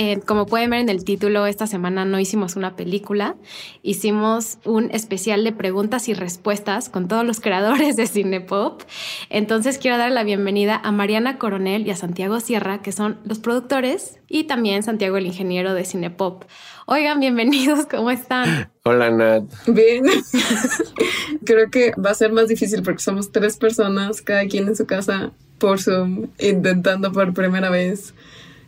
Eh, como pueden ver en el título, esta semana no hicimos una película, hicimos un especial de preguntas y respuestas con todos los creadores de Cinepop. Entonces quiero dar la bienvenida a Mariana Coronel y a Santiago Sierra, que son los productores, y también Santiago el ingeniero de Cinepop. Oigan, bienvenidos, ¿cómo están? Hola Nat. Bien. Creo que va a ser más difícil porque somos tres personas, cada quien en su casa por Zoom, intentando por primera vez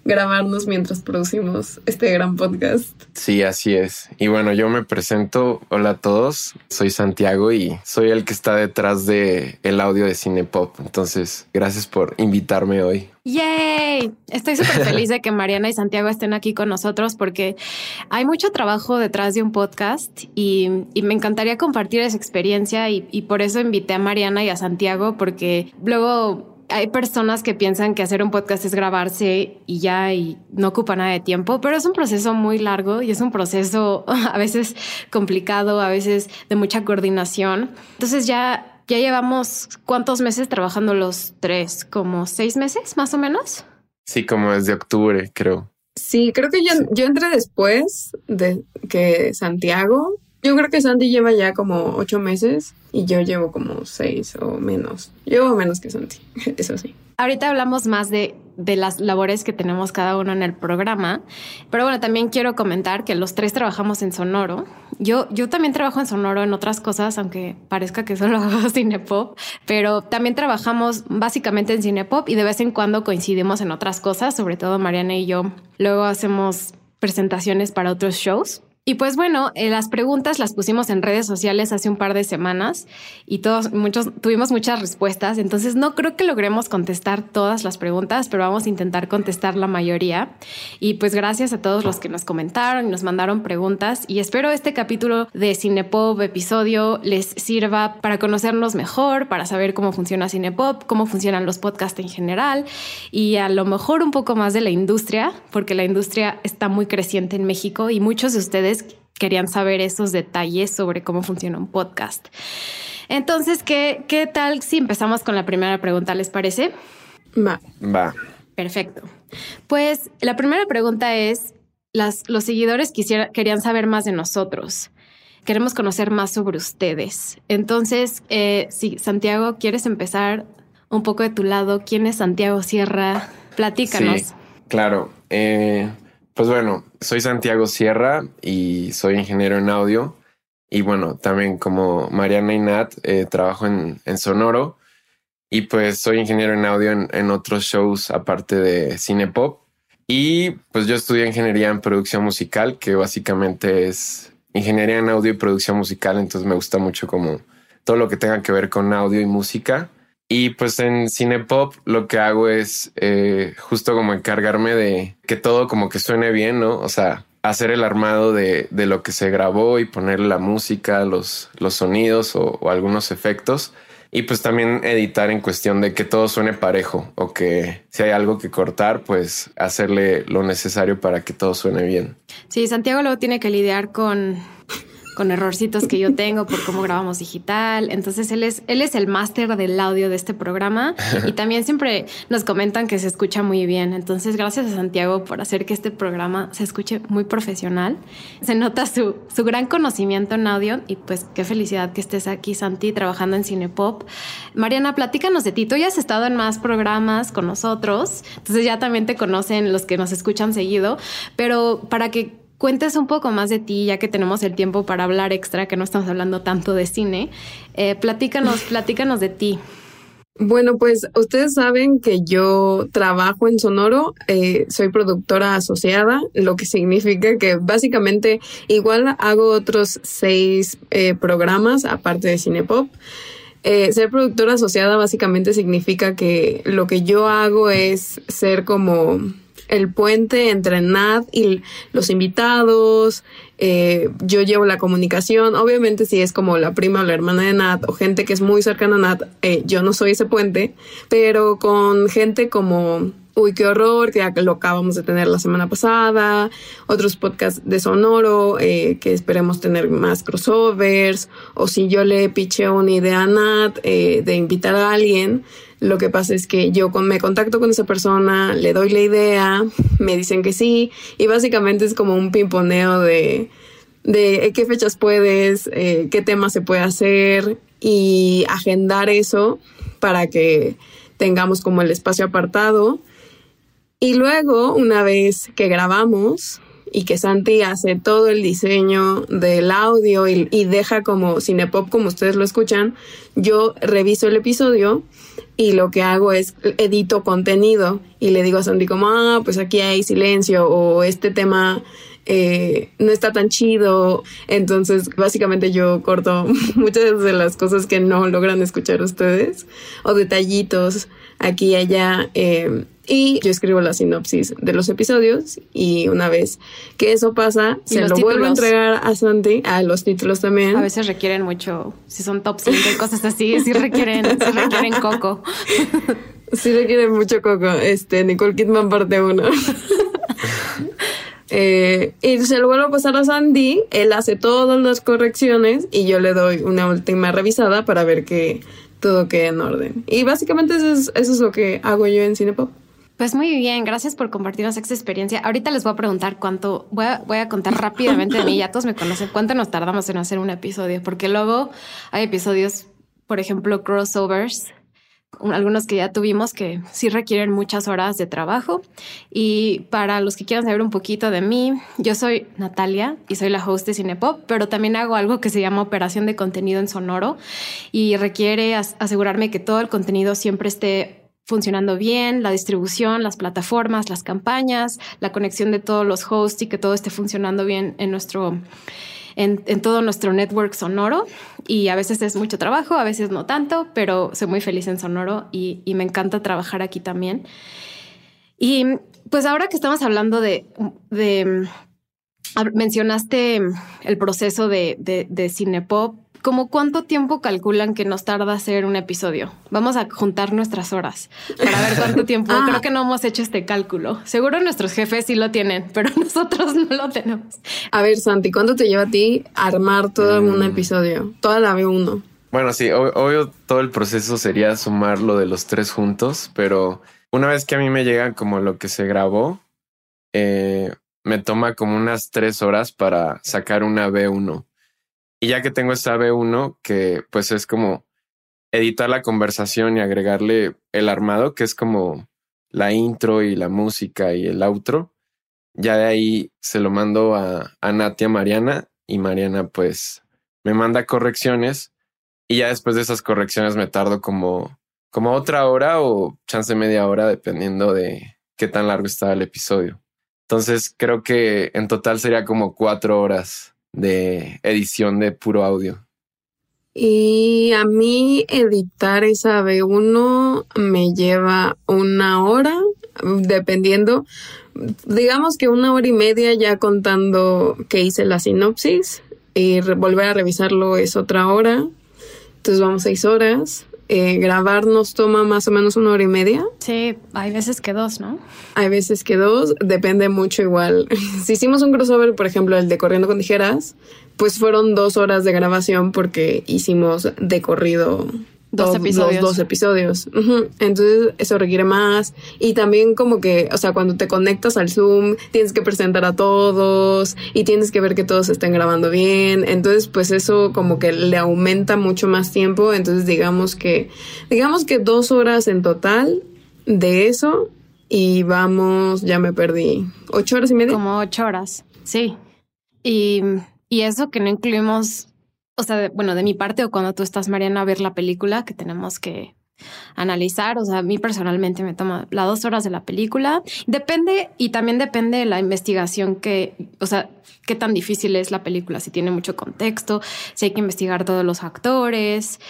grabarnos mientras producimos este gran podcast. Sí, así es. Y bueno, yo me presento. Hola a todos. Soy Santiago y soy el que está detrás de el audio de Cinepop. Entonces, gracias por invitarme hoy. ¡Yay! Estoy súper feliz de que Mariana y Santiago estén aquí con nosotros porque hay mucho trabajo detrás de un podcast y, me encantaría compartir esa experiencia y, y por eso invité a Mariana y a Santiago porque luego hay personas que piensan que hacer un podcast es grabarse y ya y no ocupa nada de tiempo, pero es un proceso muy largo y es un proceso a veces complicado, a veces de mucha coordinación. Entonces ya, ya llevamos cuántos meses trabajando los tres, como seis meses más o menos. Sí, como desde octubre, creo. Sí, creo que yo, yo entré después de que Santiago, yo creo que Santi lleva ya como ocho meses y yo llevo como seis o menos. Llevo menos que Santi, eso sí. Ahorita hablamos más de, de, las labores que tenemos cada uno en el programa, pero bueno, también quiero comentar que los tres trabajamos en Sonoro. Yo, yo también trabajo en Sonoro en otras cosas, aunque parezca que solo hago cinepop, pero también trabajamos básicamente en cinepop y de vez en cuando coincidimos en otras cosas, sobre todo Mariana y yo. Luego hacemos presentaciones para otros shows. Y pues bueno, eh, las preguntas las pusimos en redes sociales hace un par de semanas y todos, muchos, tuvimos muchas respuestas. Entonces no creo que logremos contestar todas las preguntas, pero vamos a intentar contestar la mayoría. Y pues gracias a todos los que nos comentaron y nos mandaron preguntas. Y espero este capítulo de Cinepop episodio les sirva para conocernos mejor, para saber cómo funciona Cinepop, cómo funcionan los podcasts en general y a lo mejor un poco más de la industria, porque la industria está muy creciente en México y muchos de ustedes querían saber esos detalles sobre cómo funciona un podcast. Entonces, ¿qué, qué tal si empezamos con la primera pregunta? ¿Les parece? Va. Va. Perfecto. Pues la primera pregunta es, las, los seguidores quisiera, querían saber más de nosotros. Queremos conocer más sobre ustedes. Entonces, eh, si Santiago, ¿quieres empezar un poco de tu lado? ¿Quién es Santiago Sierra? Platícanos. Sí, claro. Eh, pues bueno, soy Santiago Sierra y soy ingeniero en audio. Y bueno, también como Mariana y Nat, eh, trabajo en, Sonoro. Y pues soy ingeniero en audio en, otros shows aparte de cine pop. Y pues yo estudié ingeniería en producción musical, que básicamente es ingeniería en audio y producción musical. Entonces me gusta mucho como todo lo que tenga que ver con audio y música. Y pues en Cinepop lo que hago es eh, justo como encargarme de que todo como que suene bien, ¿no? O sea, hacer el armado de, de lo que se grabó y poner la música, los, los sonidos o, algunos efectos. Y pues también editar en cuestión de que todo suene parejo o que si hay algo que cortar, pues hacerle lo necesario para que todo suene bien. Sí, Santiago luego tiene que lidiar con con errorcitos que yo tengo por cómo grabamos digital. Entonces él es, él es el máster del audio de este programa y también siempre nos comentan que se escucha muy bien. Entonces gracias a Santiago por hacer que este programa se escuche muy profesional. Se nota su, su gran conocimiento en audio y pues qué felicidad que estés aquí, Santi, trabajando en Cinepop. Mariana, platícanos de ti. Tú ya has estado en más programas con nosotros, entonces ya también te conocen los que nos escuchan seguido, pero para que cuentes un poco más de ti, ya que tenemos el tiempo para hablar extra, que no estamos hablando tanto de cine. Eh, platícanos, platícanos de ti. Bueno, pues ustedes saben que yo trabajo en Sonoro, eh, soy productora asociada, lo que significa que básicamente igual hago otros seis eh, programas aparte de Cinepop. ser productora asociada básicamente significa que lo que yo hago es ser como el puente entre Nat y los invitados. Eh, yo llevo la comunicación. Obviamente, si es como la prima o la hermana de Nat o gente que es muy cercana a Nat, eh, yo no soy ese puente, pero con gente como Uy, qué horror, que lo acabamos de tener la semana pasada, otros podcasts de Sonoro, eh, que esperemos tener más crossovers, o si yo le piché una idea a Nat eh, de invitar a alguien, lo que pasa es que yo me contacto con esa persona, le doy la idea, me dicen que sí, y básicamente es como un pimponeo de, de eh, qué fechas puedes, qué temas se puede hacer, y agendar eso para que tengamos como el espacio apartado y luego, una vez que grabamos y que Santi hace todo el diseño del audio y, deja como Cinepop como ustedes lo escuchan, yo reviso el episodio y lo que hago es edito contenido y le digo a Santi como, ah, pues aquí hay silencio o este tema eh, no está tan chido. Entonces, básicamente yo corto muchas de las cosas que no logran escuchar ustedes o detallitos aquí y allá. Eh, y yo escribo la sinopsis de los episodios y una vez que eso pasa, se lo vuelvo a entregar a Santi, a los títulos también. A veces requieren mucho, si son top 5 y cosas así, sí requieren, sí requieren coco. Sí requieren mucho coco. Este, Nicole Kidman parte uno. Eh, y se lo vuelvo a pasar a Sandy, él hace todas las correcciones y yo le doy una última revisada para ver que todo quede en orden. Y básicamente eso es, eso es lo que hago yo en Cinepop. Pues muy bien, gracias por compartirnos esta experiencia. Ahorita les voy a preguntar cuánto, voy a, contar rápidamente de mí, ya todos me conocen, cuánto nos tardamos en hacer un episodio, porque luego hay episodios, por ejemplo, crossovers, algunos que ya tuvimos que sí requieren muchas horas de trabajo. Y para los que quieran saber un poquito de mí, yo soy Natalia y soy la host de Cinepop, pero también hago algo que se llama operación de contenido en sonoro y requiere asegurarme que todo el contenido siempre esté funcionando bien, la distribución, las plataformas, las campañas, la conexión de todos los hosts y que todo esté funcionando bien en nuestro en, todo nuestro network sonoro y a veces es mucho trabajo, a veces no tanto, pero soy muy feliz en sonoro y, me encanta trabajar aquí también. Y pues ahora que estamos hablando de, de mencionaste el proceso de, de, de Cinepop, ¿Cómo cuánto tiempo calculan que nos tarda hacer un episodio? Vamos a juntar nuestras horas para ver cuánto tiempo. Ah. Creo que no hemos hecho este cálculo. Seguro nuestros jefes sí lo tienen, pero nosotros no lo tenemos. A ver, Santi, ¿cuánto te lleva a ti armar todo un mm. episodio? Toda la B1. Bueno, sí, obvio todo el proceso sería sumar lo de los tres juntos, pero una vez que a mí me llega como lo que se grabó, eh, me toma como unas tres horas para sacar una B1. Y ya que tengo esta B1, que pues es como editar la conversación y agregarle el armado, que es como la intro y la música y el outro, ya de ahí se lo mando a, a Natia Mariana y Mariana pues me manda correcciones y ya después de esas correcciones me tardo como, como otra hora o chance media hora dependiendo de qué tan largo está el episodio. Entonces creo que en total sería como cuatro horas de edición de puro audio. Y a mí editar esa B1 me lleva una hora, dependiendo, digamos que una hora y media ya contando que hice la sinopsis y volver a revisarlo es otra hora. Entonces vamos seis horas. Eh, grabar nos toma más o menos una hora y media. Sí, hay veces que dos, ¿no? Hay veces que dos, depende mucho igual. si hicimos un crossover, por ejemplo, el de Corriendo con Tijeras, pues fueron dos horas de grabación porque hicimos de corrido dos episodios. dos episodios. Entonces eso requiere más. Y también como que, o sea, cuando te conectas al Zoom, tienes que presentar a todos y tienes que ver que todos estén grabando bien. Entonces, pues eso como que le aumenta mucho más tiempo. Entonces, digamos que, digamos que dos horas en total de eso. Y vamos, ya me perdí. ¿Ocho horas y media? Como ocho horas, sí. Y, y eso que no incluimos o sea, bueno, de mi parte o cuando tú estás, Mariana, a ver la película que tenemos que analizar. O sea, a mí personalmente me toma las dos horas de la película. Depende y también depende de la investigación que, o sea, qué tan difícil es la película, si tiene mucho contexto, si hay que investigar todos los actores,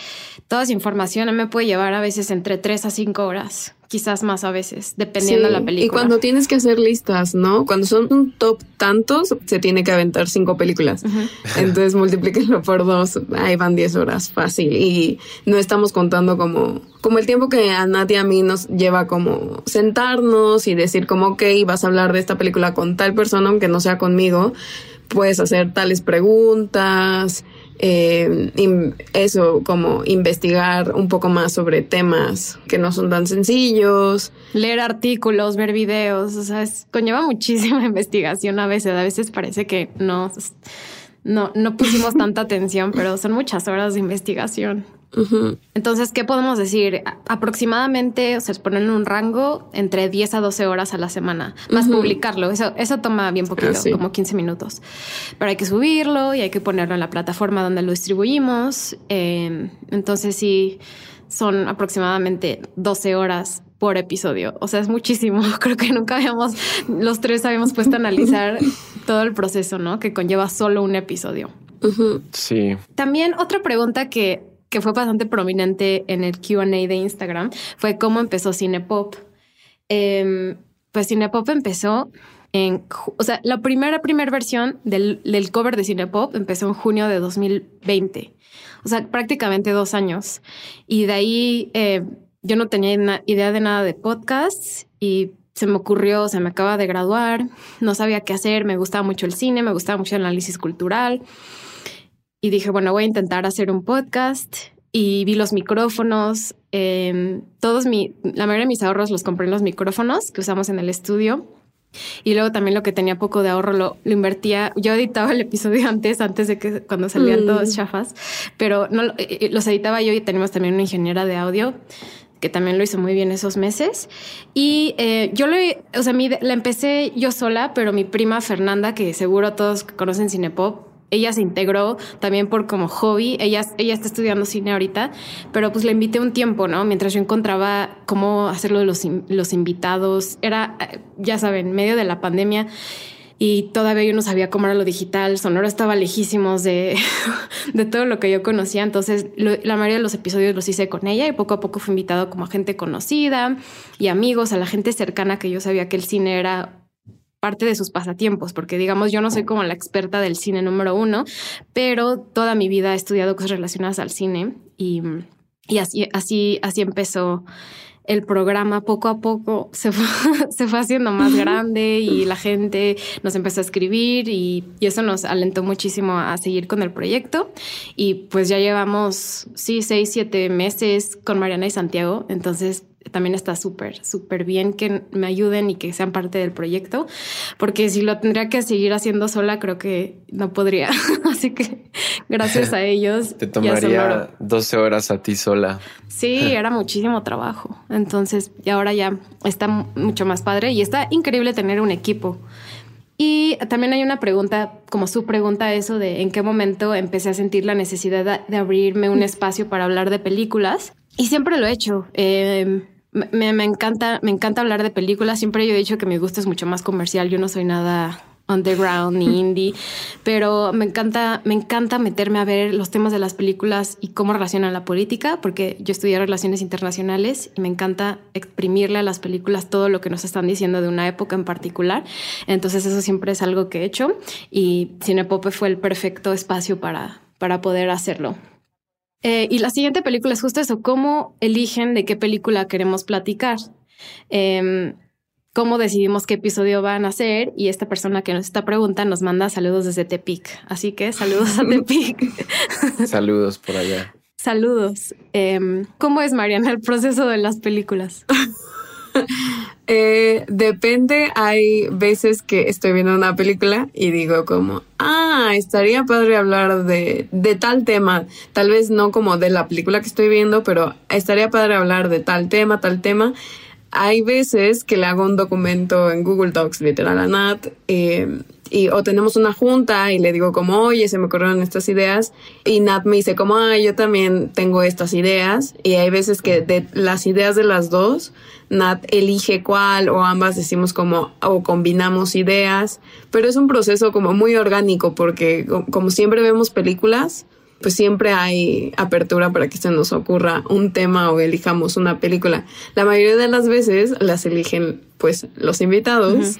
toda esa información me puede llevar a veces entre tres a cinco horas quizás más a veces, dependiendo de la película. Y cuando tienes que hacer listas, ¿no? Cuando son un top tantos, se tiene que aventar cinco películas. Entonces multiplíquenlo por dos, ahí van diez horas, fácil. Y no estamos contando como, como el tiempo que a Nat y a mí nos lleva como sentarnos y decir como, ok, vas a hablar de esta película con tal persona, aunque no sea conmigo, puedes hacer tales preguntas, eh, eso, como investigar un poco más sobre temas que no son tan sencillos. Leer artículos, ver videos, o sea, conlleva muchísima investigación a veces. A veces parece que no, no, no pusimos tanta atención, pero son muchas horas de investigación. Entonces, ¿qué podemos decir? Aproximadamente, o sea, ponen un rango entre 10 a 12 horas a la semana, más publicarlo. Eso, eso toma bien poquito, como 15 minutos. Pero hay que subirlo y hay que ponerlo en la plataforma donde lo distribuimos. Em, entonces, sí, son aproximadamente 12 horas por episodio. O sea, es muchísimo. Creo que nunca habíamos, los tres habíamos puesto a analizar todo el proceso, ¿no? Que conlleva solo un episodio. Sí. También otra pregunta que que fue bastante prominente en el QA de Instagram fue cómo empezó Cinepop. Eh, pues Cinepop empezó en, o sea, la primera, primera versión del, del, cover de Cinepop empezó en junio de 2020. O sea, prácticamente dos años. Y de ahí eh, yo no tenía idea de nada de podcasts y se me ocurrió, se me acaba de graduar, no sabía qué hacer, me gustaba mucho el cine, me gustaba mucho el análisis cultural y dije, bueno, voy a intentar hacer un podcast y vi los micrófonos. Em, todos mi, la mayoría de mis ahorros los compré en los micrófonos que usamos en el estudio. Y luego también lo que tenía poco de ahorro lo, lo invertía. Yo editaba el episodio antes, antes de que cuando salían todos mm. chafas, pero no eh, eh, los editaba yo y tenemos también una ingeniera de audio que también lo hizo muy bien esos meses. Y eh, yo le, o sea, la empecé yo sola, pero mi prima Fernanda, que seguro todos conocen Cinepop, ella se integró también por como hobby. Ella, ella está estudiando cine ahorita, pero pues le invité un tiempo, ¿no? Mientras yo encontraba cómo hacerlo de los, los invitados. Era, eh, ya saben, medio de la pandemia y todavía yo no sabía cómo era lo digital. Sonoro estaba lejísimos de, de todo lo que yo conocía. Entonces, la mayoría de los episodios los hice con ella y poco a poco fui invitado como a gente conocida y amigos, a la gente cercana que yo sabía que el cine era parte de sus pasatiempos, porque digamos, yo no soy como la experta del cine número uno, pero toda mi vida he estudiado cosas relacionadas al cine y, y así, así, así empezó el programa poco a poco se fue, se fue haciendo más grande y la gente nos empezó a escribir y, y, eso nos alentó muchísimo a seguir con el proyecto. Y pues ya llevamos, sí, seis, siete meses con Mariana y Santiago. Entonces también está súper, súper bien que me ayuden y que sean parte del proyecto, porque si lo tendría que seguir haciendo sola, creo que no podría. Así que gracias a ellos. Te tomaría 12 horas a ti sola. Sí, era muchísimo trabajo. Entonces, y ahora ya está mucho más padre y está increíble tener un equipo. Y también hay una pregunta, como su pregunta, eso de en qué momento empecé a sentir la necesidad de abrirme un espacio para hablar de películas. Y siempre lo he hecho. Eh, me, me, encanta, me encanta hablar de películas. Siempre yo he dicho que mi gusto es mucho más comercial. Yo no soy nada underground ni indie, pero me encanta, me encanta meterme a ver los temas de las películas y cómo relacionan la política, porque yo estudié relaciones internacionales y me encanta exprimirle a las películas todo lo que nos están diciendo de una época en particular. Entonces eso siempre es algo que he hecho y Cinepope fue el perfecto espacio para, para poder hacerlo. Eh, y la siguiente película es justo eso, cómo eligen de qué película queremos platicar. Em, cómo decidimos qué episodio van a hacer y esta persona que nos está preguntando nos manda saludos desde Tepic. Así que saludos a Tepic. saludos por allá. Saludos. Em, ¿Cómo es, Mariana, el proceso de las películas? Eh, depende, hay veces que estoy viendo una película y digo como, ah, estaría padre hablar de, de tal tema, tal vez no como de la película que estoy viendo, pero estaría padre hablar de tal tema, tal tema. Hay veces que le hago un documento en Google Docs, literal a Nat, eh, y o tenemos una junta y le digo como, oye, se me ocurrieron estas ideas. Y Nat me dice como, ah, yo también tengo estas ideas. Y hay veces que de las ideas de las dos, Nat elige cuál o ambas decimos como, o combinamos ideas, pero es un proceso como muy orgánico porque como siempre vemos películas, pues siempre hay apertura para que se nos ocurra un tema o elijamos una película. La mayoría de las veces las eligen pues los invitados,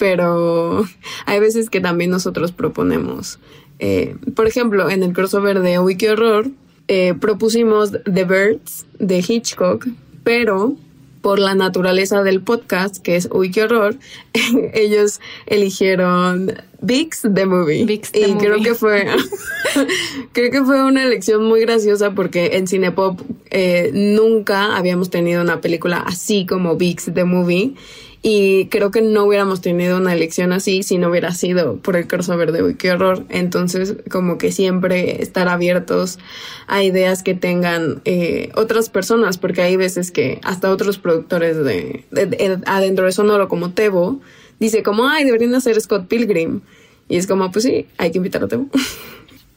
pero hay veces que también nosotros proponemos. Eh, por ejemplo, en el crossover de Wiki Horror eh, propusimos The Birds de Hitchcock, pero por la naturaleza del podcast, que es Uy, qué horror, ellos eligieron Vix the Movie. Vix the y Movie. creo que fue creo que fue una elección muy graciosa porque en Cinepop eh, nunca habíamos tenido una película así como Vix the Movie. Y creo que no hubiéramos tenido una elección así si no hubiera sido por el crossover de Uy, horror. Entonces, como que siempre estar abiertos a ideas que tengan eh, otras personas, porque hay veces que hasta otros productores de, de- de- adentro de Sonoro, como Tebo, dice como, ay, deberían hacer Scott Pilgrim. Y es como, pues sí, hay que invitar a Tebo.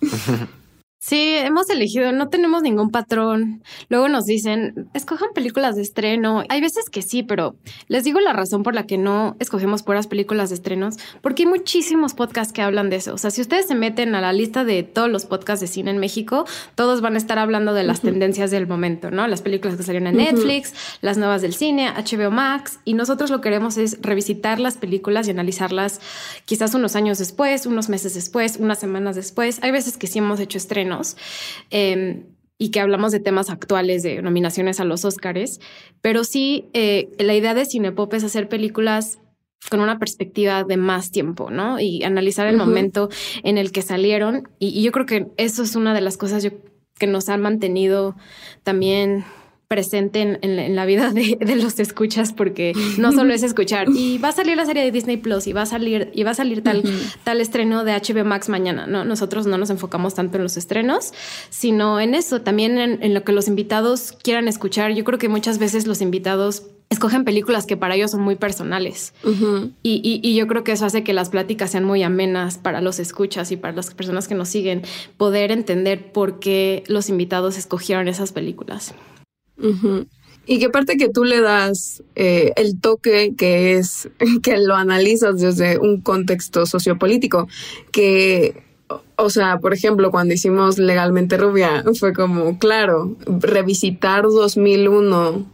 Sí, hemos elegido, no tenemos ningún patrón. Luego nos dicen, escojan películas de estreno. Hay veces que sí, pero les digo la razón por la que no escogemos puras películas de estrenos, porque hay muchísimos podcasts que hablan de eso. O sea, si ustedes se meten a la lista de todos los podcasts de cine en México, todos van a estar hablando de las tendencias del momento, ¿no? Las películas que salieron en Netflix, las nuevas del cine, HBO Max, y nosotros lo que queremos es revisitar las películas y analizarlas quizás unos años después, unos meses después, unas semanas después. Hay veces que sí hemos hecho estrenos eh, y que hablamos de temas actuales, de nominaciones a los Óscares, pero sí eh, la idea de Cinepop es hacer películas con una perspectiva de más tiempo, ¿no? Y analizar el momento en el que salieron. Y, y yo creo que eso es una de las cosas yo- que nos han mantenido también presente en, en la- en la vida de, de los escuchas, porque no solo es escuchar, y va a salir la serie de Disney Plus, y va a salir, y va a salir tal, tal estreno de HBO Max mañana. No, nosotros no nos enfocamos tanto en los estrenos, sino en eso, también en, en lo que los invitados quieran escuchar. Yo creo que muchas veces los invitados escogen películas que para ellos son muy personales. Ujú. Y, y- y yo creo que eso hace que las pláticas sean muy amenas para los escuchas y para las personas que nos siguen, poder entender por qué los invitados escogieron esas películas. Ujú. Y que aparte que tú le das eh, el toque que es que lo analizas desde un contexto sociopolítico, que, o- sea, por ejemplo, cuando hicimos Legalmente Rubia, fue como, claro, revisitar 2001,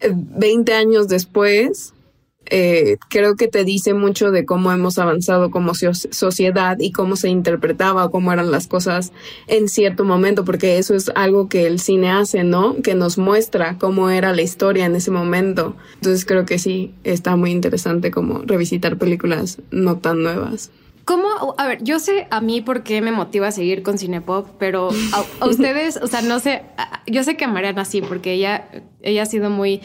eh, 20 años después, eh, creo que te dice mucho de cómo hemos avanzado como so- sociedad y cómo se interpretaba, cómo eran las cosas en cierto momento, porque eso es algo que el cine hace, ¿no? Que nos muestra cómo era la historia en ese momento. Entonces creo que sí, está muy interesante como revisitar películas no tan nuevas. ¿Cómo? A ver, yo sé a mí por qué me motiva a seguir con Cinepop, pero a, a ustedes, o sea, no sé, yo sé que a Mariana sí, porque ella, ella ha sido muy,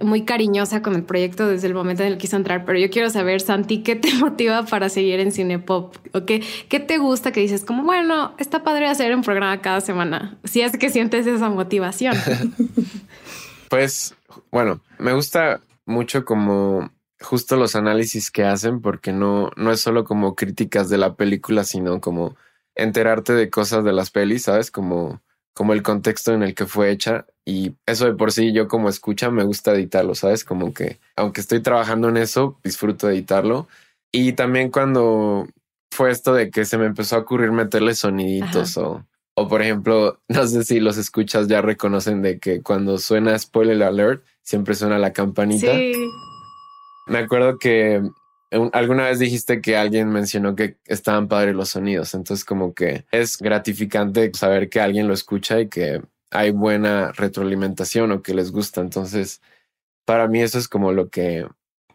muy cariñosa con el proyecto desde el momento en el que quiso entrar, pero yo quiero saber, Santi, ¿qué te motiva para seguir en Cinepop? ¿O qué, qué te gusta que dices como, bueno, está padre hacer un programa cada semana? Si es que sientes esa motivación. Pues, bueno, me gusta mucho como justo los análisis que hacen, porque no, no es solo como críticas de la película, sino como enterarte de cosas de las pelis, ¿sabes? Como, como el contexto en el que fue hecha. Y eso de por sí, yo como escucha, me gusta editarlo, ¿sabes? Como que, aunque estoy trabajando en eso, disfruto de editarlo. Y también cuando fue esto de que se me empezó a ocurrir meterle soniditos o, o por ejemplo, no sé si los escuchas ya reconocen de que cuando suena spoiler alert, siempre suena la campanita. Sí. Me acuerdo que un- alguna vez dijiste que alguien mencionó que estaban padres los sonidos, entonces como que es gratificante saber que alguien lo escucha y que hay buena retroalimentación o que les gusta. Entonces, para mí eso es como lo que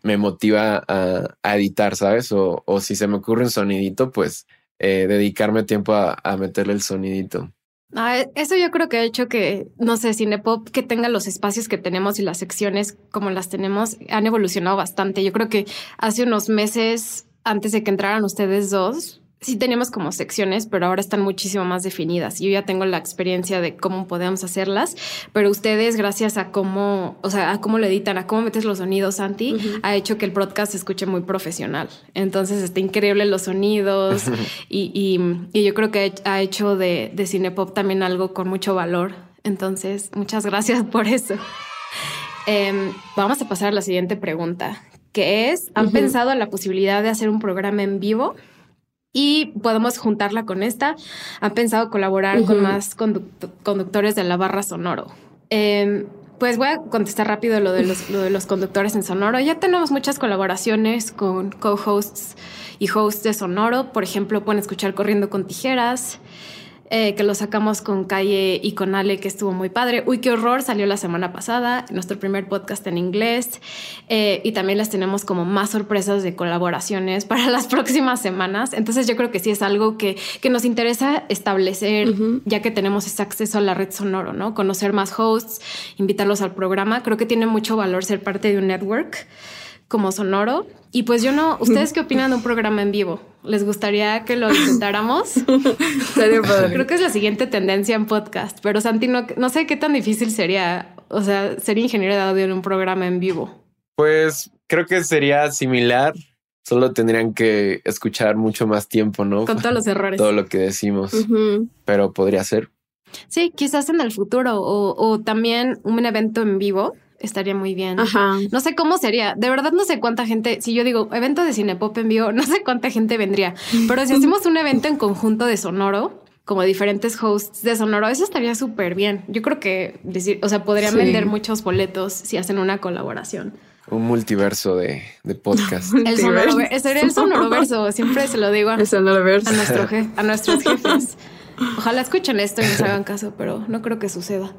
me motiva a, editar, ¿sabes? O, o si se me ocurre un sonidito, pues eh, dedicarme tiempo a, a meterle el sonidito. Ah, eso yo creo que ha hecho que, no sé, Cinepop, que tenga los espacios que tenemos y las secciones como las tenemos, han evolucionado bastante. Yo creo que hace unos meses, antes de que entraran ustedes dos, sí teníamos como secciones, pero ahora están muchísimo más definidas. Yo ya tengo la experiencia de cómo podemos hacerlas, pero ustedes, gracias a cómo, o sea, a cómo lo editan, a cómo metes los sonidos, Santi, ha hecho que el podcast se escuche muy profesional. Entonces está increíble los sonidos y, y- y yo creo que ha hecho de, de Cinepop también algo con mucho valor. Entonces, muchas gracias por eso. Em, vamos a pasar a la siguiente pregunta, que es, ¿han pensado en la posibilidad de hacer un programa en vivo? Y podemos juntarla con esta. Han pensado colaborar con más conductores de la barra sonoro. Em, pues voy a contestar rápido lo de, los, lo de los conductores en Sonoro. Ya tenemos muchas colaboraciones con co-hosts y hosts de Sonoro. Por ejemplo, pueden escuchar Corriendo con Tijeras, eh, que lo sacamos con Calle y con Ale, que estuvo muy padre. Uy, qué horror, salió la semana pasada, nuestro primer podcast en inglés. Eh, y también les tenemos como más sorpresas de colaboraciones para las próximas semanas. Entonces yo creo que sí es algo que, que nos interesa establecer, ya que tenemos ese acceso a la red sonoro, ¿no? Conocer más hosts, invitarlos al programa. Creo que tiene mucho valor ser parte de un network como sonoro. Y pues yo no, ¿ustedes qué opinan de un programa en vivo? ¿Les gustaría que lo intentáramos? Creo que es la siguiente tendencia en podcast, pero Santi, no, no sé qué tan difícil sería, o sea, ser ingeniero de audio en un programa en vivo. Pues creo que sería similar, solo tendrían que escuchar mucho más tiempo, ¿no? Con todos los errores. Todo lo que decimos, pero podría ser. Sí, quizás en el futuro o, o también un evento en vivo estaría muy bien. Ajá. No sé cómo sería. De verdad no sé cuánta gente, si yo digo evento de Cinepop en vivo, no sé cuánta gente vendría. Pero si hacemos un evento en conjunto de Sonoro, como diferentes hosts de Sonoro, eso estaría súper bien. Yo creo que decir, o sea, podrían vender muchos boletos si hacen una colaboración. Un multiverso de, de podcast. el sonoro, sería el sonoroverso. Siempre se lo digo a, a, nuestro a nuestros jefes. Ojalá escuchen esto y nos hagan caso, pero no creo que suceda.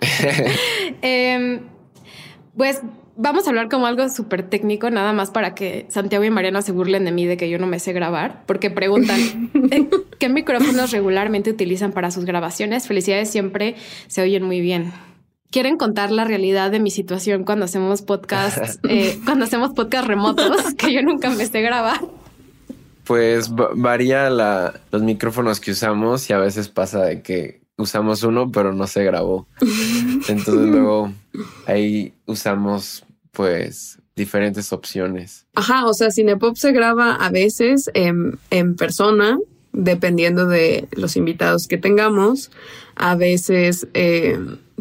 Em, pues vamos a hablar como algo súper técnico, nada más para que Santiago y Mariano se burlen de mí de que yo no me sé grabar, porque preguntan qué micrófonos regularmente utilizan para sus grabaciones. Felicidades, siempre se oyen muy bien. ¿Quieren contar la realidad de mi situación cuando hacemos podcasts, eh, cuando hacemos podcasts remotos, que yo nunca me sé grabar? Pues varía los micrófonos que usamos y a veces pasa de que usamos uno, pero no se grabó. Entonces luego ahí usamos pues diferentes opciones. Ajá, o sea, Cinepop se graba a veces en, en persona, dependiendo de los invitados que tengamos, a veces eh,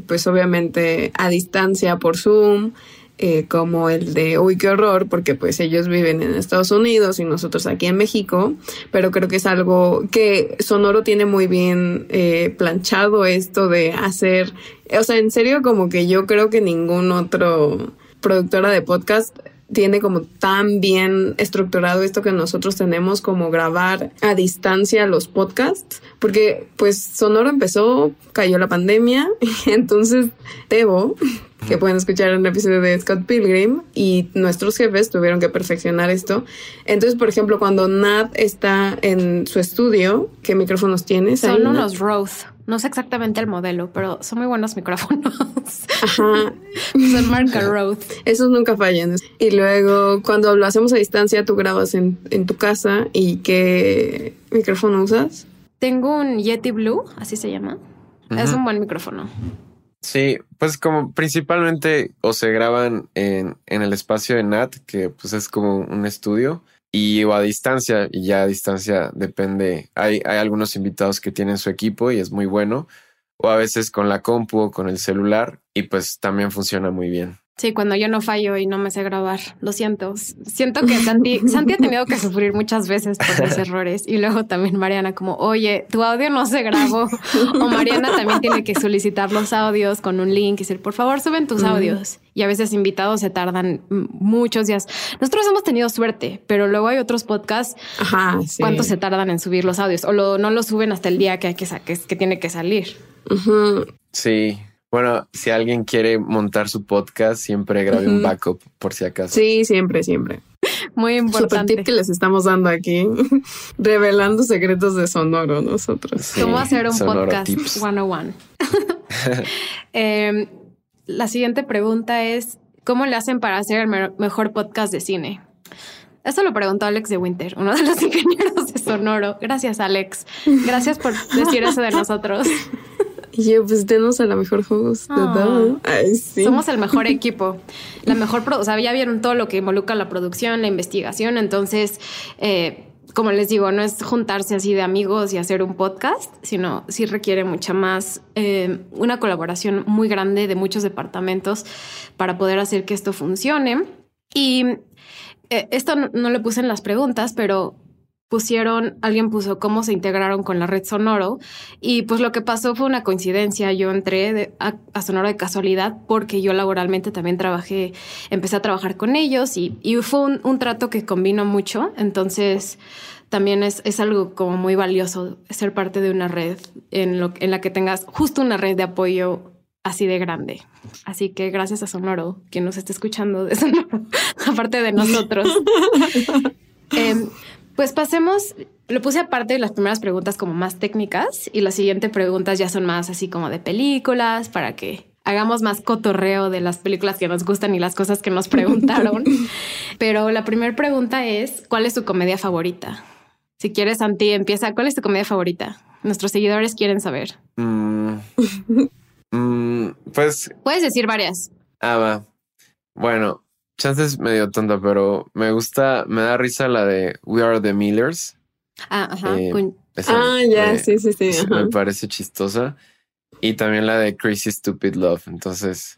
pues obviamente a distancia por Zoom, eh, como el de Uy, qué horror, porque pues ellos viven en Estados Unidos y nosotros aquí en México, pero creo que es algo que Sonoro tiene muy bien eh, planchado esto de hacer, o sea, en serio como que yo creo que ningún otro productora de podcast tiene como tan bien estructurado esto que nosotros tenemos como grabar a distancia los podcasts, porque pues Sonoro empezó, cayó la pandemia, entonces Tebo, que pueden escuchar en el episodio de Scott Pilgrim, y nuestros jefes tuvieron que perfeccionar esto. Entonces, por ejemplo, cuando Nat está en su estudio, ¿qué micrófonos tienes? Son unos Rode. No sé exactamente el modelo, pero son muy buenos micrófonos. Ajá. son marca Rode. Esos nunca fallan. Y luego, cuando lo hacemos a distancia, tú grabas en, en tu casa y ¿qué micrófono usas? Tengo un Yeti Blue, así se llama. Es un buen micrófono. Sí, pues como principalmente o se graban en, en el espacio de Nat, que pues es como un estudio, y o a distancia, y ya a distancia depende. Hay, hay algunos invitados que tienen su equipo y es muy bueno, o a veces con la compu o con el celular, y pues también funciona muy bien. Sí, cuando yo no fallo y no me sé grabar, lo siento. Siento que Santi, Santi ha tenido que sufrir muchas veces por los errores. Y luego también Mariana como, oye, tu audio no se grabó. O Mariana también tiene que solicitar los audios con un link y decir, por favor, suben tus audios. Y a veces invitados se tardan muchos días. Nosotros hemos tenido suerte, pero luego hay otros podcasts. Ajá, ¿Cuánto se tardan en subir los audios? O no lo suben hasta el día que, hay que, que, que tiene que salir. Sí, bueno, si alguien quiere montar su podcast, siempre grabe un backup por si acaso. Sí, siempre, siempre. Muy importante. tip que les estamos dando aquí, revelando secretos de Sonoro nosotros. ¿Cómo hacer un podcast 101? eh, la siguiente pregunta es, ¿cómo le hacen para hacer el mejor podcast de cine? Eso lo preguntó Alex de Winter, uno de los ingenieros de Sonoro. Gracias, Alex. Gracias por decir eso de nosotros. Y yo, pues denos a la mejor host. Ah. Somos el mejor equipo. La mejor, o sea, ya vieron todo lo que involucra la producción, la investigación. Entonces, eh, como les digo, no es juntarse así de amigos y hacer un podcast, sino sí requiere mucha más, eh, una colaboración muy grande de muchos departamentos para poder hacer que esto funcione. Y eh, esto no, no, le puse en las preguntas, pero pusieron, alguien puso cómo se integraron con la red Sonoro y pues lo que pasó fue una coincidencia. Yo entré a, Sonoro de casualidad porque yo laboralmente también trabajé, empecé a trabajar con ellos y, fue un, un, trato que combinó mucho. Entonces también es, es, algo como muy valioso ser parte de una red en, lo, en la que tengas justo una red de apoyo así de grande. Así que gracias a Sonoro, quien nos esté escuchando de Sonoro, aparte de nosotros. eh, pues pasemos, lo puse aparte de las primeras preguntas como más técnicas y las siguientes preguntas ya son más así como de películas para que hagamos más cotorreo de las películas que nos gustan y las cosas que nos preguntaron. Pero la primera pregunta es, ¿cuál es tu comedia favorita? Si quieres, Santi, empieza. ¿Cuál es tu comedia favorita? Nuestros seguidores quieren saber. Mm, mm, pues... Puedes decir varias. Ah, va. Bueno, chance es medio tonta, pero me gusta, me da risa la de We Are the Millers. Ah, ajá. Eh, ah, ya, sí, sí, sí. Me parece chistosa. Y también la de Crazy Stupid Love. Entonces,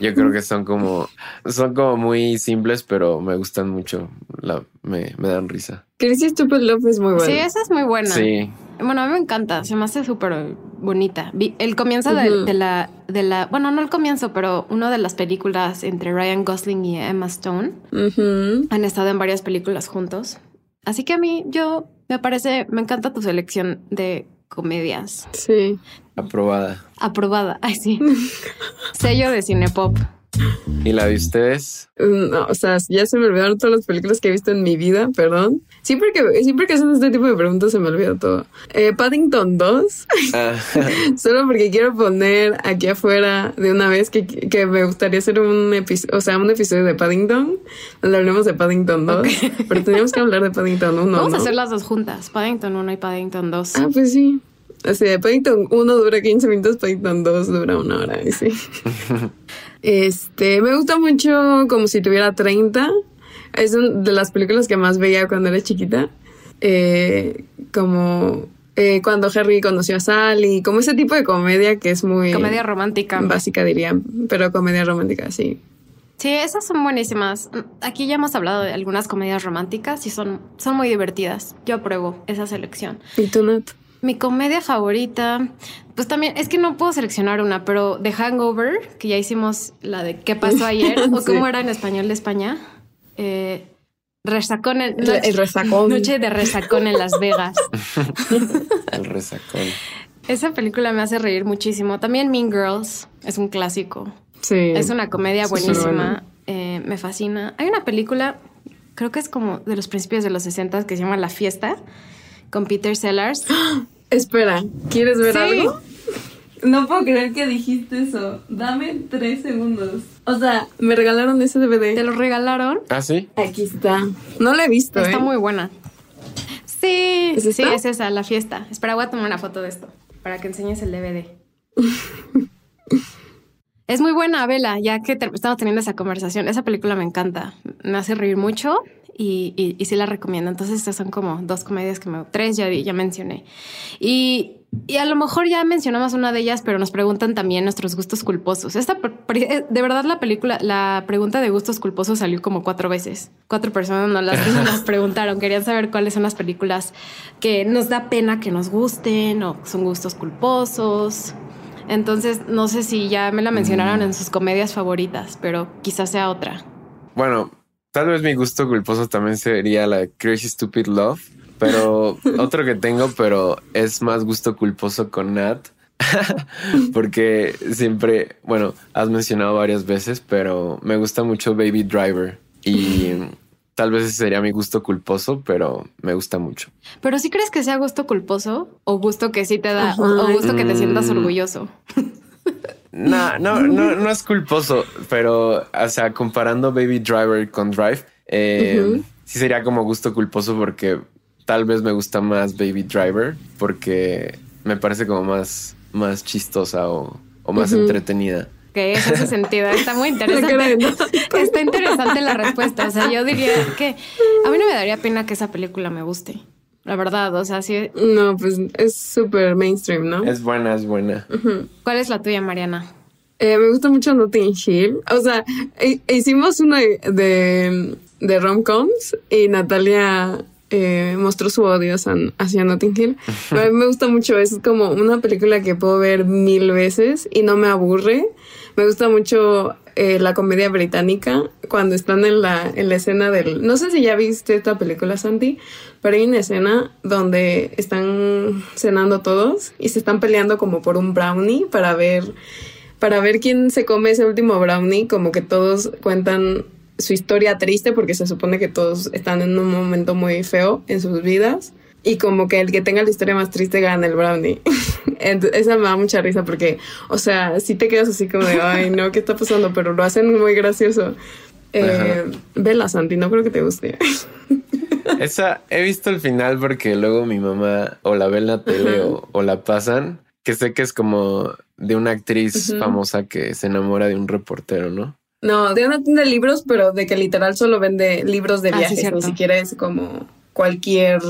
yo creo que son como, son como muy simples, pero me gustan mucho. La, me, me dan risa. Crazy Stupid Love es muy buena. Sí, esa es muy buena. Sí. Bueno, a mí me encanta, se me hace súper bonita. El comienzo de, la, de la, bueno, no el comienzo, pero una de las películas entre Ryan Gosling y Emma Stone han estado en varias películas juntos. Así que a mí, yo me parece, me encanta tu selección de comedias. Sí. Aprobada. Aprobada, ay sí. Sello de Cinepop. ¿Y la de ustedes? No, o sea, ya se me olvidaron todas las películas que he visto en mi vida, perdón. Siempre que, siempre que hacen este tipo de preguntas se me olvida todo. Eh, Paddington 2. Ah. Solo porque quiero poner aquí afuera de una vez que, que me gustaría hacer un episodio, o sea, un episodio de Paddington. Donde hablemos de Paddington 2. Pero teníamos que hablar de Paddington 1. Vamos a hacer las dos juntas, Paddington 1 y Paddington 2. Ah, pues sí. Así de Paddington 1 dura 15 minutos, Paddington 2 dura una hora, y sí. este, me gusta mucho como si tuviera 30. Es una de las películas que más veía cuando era chiquita. Eh, como eh, cuando Harry conoció a Sally, como ese tipo de comedia que es muy... Comedia romántica. Básica diría, pero comedia romántica, sí. Sí, esas son buenísimas. Aquí ya hemos hablado de algunas comedias románticas y son, son muy divertidas. Yo apruebo esa selección. ¿Y tú, Nat? Mi comedia favorita, pues también es que no puedo seleccionar una, pero The Hangover, que ya hicimos la de ¿Qué pasó ayer? o cómo era en español de España. Eh, resacón en, el resacón. Noche de resacón en Las Vegas. el resacón. Esa película me hace reír muchísimo. También Mean Girls es un clásico. Sí. Es una comedia buenísima. Eh, me fascina. Hay una película, creo que es como de los principios de los 60 que se llama La Fiesta, con Peter Sellers. Espera, ¿quieres ver algo? No puedo creer que dijiste eso. Dame tres segundos. O sea, me regalaron ese DVD. ¿Te lo regalaron? Ah, sí. Aquí está. No lo he visto. Está ¿eh? muy buena. Sí, sí, es esa, la fiesta. Espera, voy a tomar una foto de esto para que enseñes el DVD. es muy buena, Vela, ya que estamos teniendo esa conversación. Esa película me encanta. Me hace reír mucho y, y, sí la recomiendo. Entonces, estas son como dos comedias que me... Tres ya, ya mencioné. Y, y a lo mejor ya mencionamos una de ellas, pero nos preguntan también nuestros gustos culposos. Esta, eh, de verdad, la película, la pregunta de gustos culposos salió como cuatro veces. Cuatro personas nos las, nos preguntaron. Querían saber cuáles son las películas que nos da pena que nos gusten o son gustos culposos. Entonces, no sé si ya me la mencionaron mm. en sus comedias favoritas, pero quizás sea otra. Bueno, Tal vez mi gusto culposo también sería la Crazy Stupid Love, pero otro que tengo, pero es más gusto culposo con Nat. porque siempre, bueno, has mencionado varias veces, pero me gusta mucho Baby Driver y tal vez ese sería mi gusto culposo, pero me gusta mucho. Pero si crees que sea gusto culposo o gusto que sí te da o gusto que te sientas mm. orgulloso. No, no, no, no es culposo, pero, o sea, comparando Baby Driver con Drive, eh, sí sería como gusto culposo porque tal vez me gusta más Baby Driver porque me parece como más, más chistosa o, más entretenida. Que eso hace sentido. Está muy interesante. Está interesante la respuesta. O sea, yo diría que a mí no me daría pena que esa película me guste. La verdad, o sea, sí. No, pues es súper mainstream, ¿no? Es buena, es buena. ¿Cuál es la tuya, Mariana? Eh, me gusta mucho Notting Hill. O sea, hicimos una de, de rom-coms y Natalia eh, mostró su odio hacia Notting Hill. Pero a mí me gusta mucho, es como una película que puedo ver mil veces y no me aburre. Me gusta mucho eh, la comedia británica cuando están en la, en la escena del... No sé si ya viste esta película, Santi, pero hay una escena donde están cenando todos y se están peleando como por un brownie para ver para ver quién se come ese último brownie, como que todos cuentan su historia triste porque se supone que todos están en un momento muy feo en sus vidas y como que el que tenga la historia más triste gana el brownie. esa me da mucha risa porque, o sea, si te quedas así como de, ay, no, ¿qué está pasando? Pero lo hacen muy gracioso. Eh, vela, Santi, no creo que te guste. Esa, he visto el final porque luego mi mamá o la ve en la tele o, la pasan, que sé que es como de una actriz famosa que se enamora de un reportero, ¿no? No, de una tienda de libros, pero de que literal solo vende libros de ah, viajes, ni siquiera es como cualquier...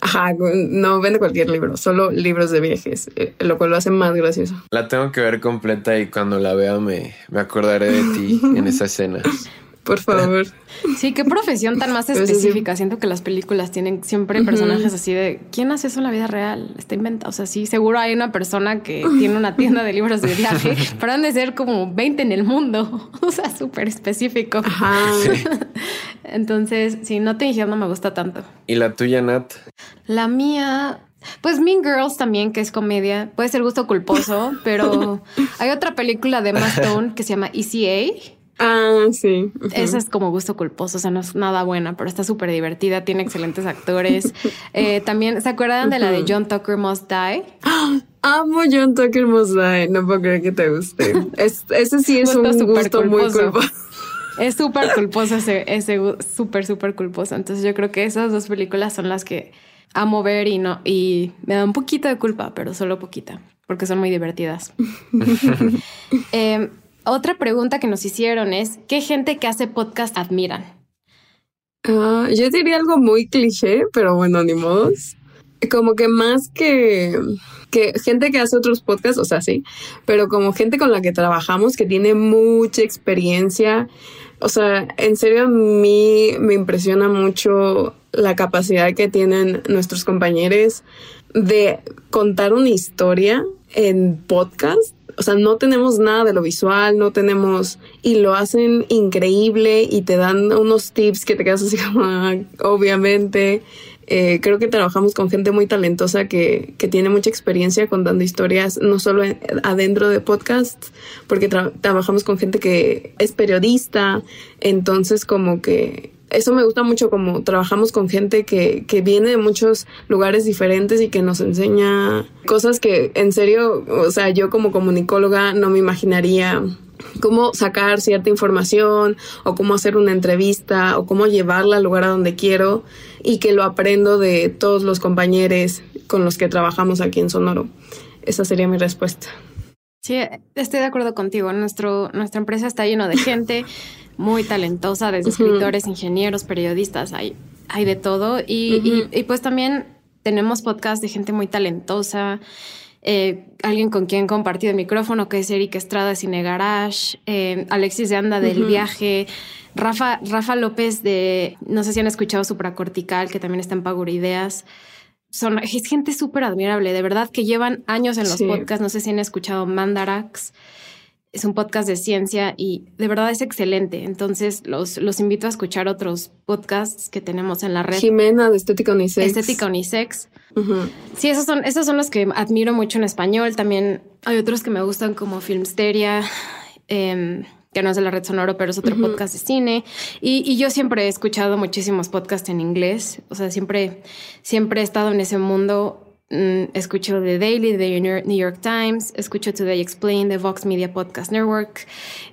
Ajá, no vende cualquier libro, solo libros de viajes, eh, lo cual lo hace más gracioso. La tengo que ver completa y cuando la vea me, me acordaré de ti en esa escena. Por favor. Sí, qué profesión tan más específica. Siento que las películas tienen siempre personajes así de ¿quién hace eso en la vida real? Está inventado. O sea, sí, seguro hay una persona que tiene una tienda de libros de viaje, pero han de ser como 20 en el mundo. O sea, súper específico. Ajá. Entonces, sí, no te dije, no me gusta tanto. ¿Y la tuya, Nat? La mía, pues Mean Girls también, que es comedia, puede ser gusto culposo, pero hay otra película de Emma Stone que se llama ECA Ah, sí. Esa es como gusto culposo, o sea, no es nada buena, pero está súper divertida, tiene excelentes actores. Eh, también, ¿se acuerdan de la de John Tucker Must Die? Amo John Tucker Must Die, no puedo creer que te guste. ese sí es un gusto muy culposo. Es súper culposo ese, ese súper, súper culposo. Entonces yo creo que esas dos películas son las que amo ver y no, y me da un poquito de culpa, pero solo poquita, porque son muy divertidas. eh, otra pregunta que nos hicieron es, ¿qué gente que hace podcast admiran? Ah, yo diría algo muy cliché, pero bueno, ni modos. Como que más que, que gente que hace otros podcasts, o sea, sí, pero como gente con la que trabajamos que tiene mucha experiencia. O sea, en serio a mí me impresiona mucho la capacidad que tienen nuestros compañeros de contar una historia en podcast o sea, no tenemos nada de lo visual, no tenemos, y lo hacen increíble y te dan unos tips que te quedas así como, ah, obviamente. Eh, creo que trabajamos con gente muy talentosa que, que tiene mucha experiencia contando historias, no solo adentro de podcasts, porque trabajamos con gente que es periodista, entonces como que eso me gusta mucho como trabajamos con gente que, que viene de muchos lugares diferentes y que nos enseña cosas que en serio, o sea, yo como comunicóloga no me imaginaría cómo sacar cierta información o cómo hacer una entrevista o cómo llevarla al lugar a donde quiero y que lo aprendo de todos los compañeros con los que trabajamos aquí en Sonoro. Esa sería mi respuesta. Sí, estoy de acuerdo contigo. Nuestro, nuestra empresa está lleno de gente muy talentosa, desde escritores, ingenieros, periodistas, hay, hay de todo. Y, y, pues también tenemos podcast de gente muy talentosa. Eh, alguien con quien compartido el micrófono, que es Erika Estrada de Cine Garage, eh, Alexis de Anda del Viaje, Rafa, Rafa López de, no sé si han escuchado Supracortical, que también está en Pagura Ideas. Son, es gente súper admirable, de verdad que llevan años en los podcasts, no sé si han escuchado Mandarax es un podcast de ciencia y de verdad es excelente. Entonces los, los invito a escuchar otros podcasts que tenemos en la red. Jimena de Estética Unisex. Estética Unisex. Sí, esos son, esos son los que admiro mucho en español. También hay otros que me gustan como Filmsteria, em, que no es de la red sonoro, pero es otro podcast de cine. Y, y, yo siempre he escuchado muchísimos podcasts en inglés. O sea, siempre, siempre he estado en ese mundo escucho The Daily de New York Times, escucho Today Explain de Vox Media Podcast Network.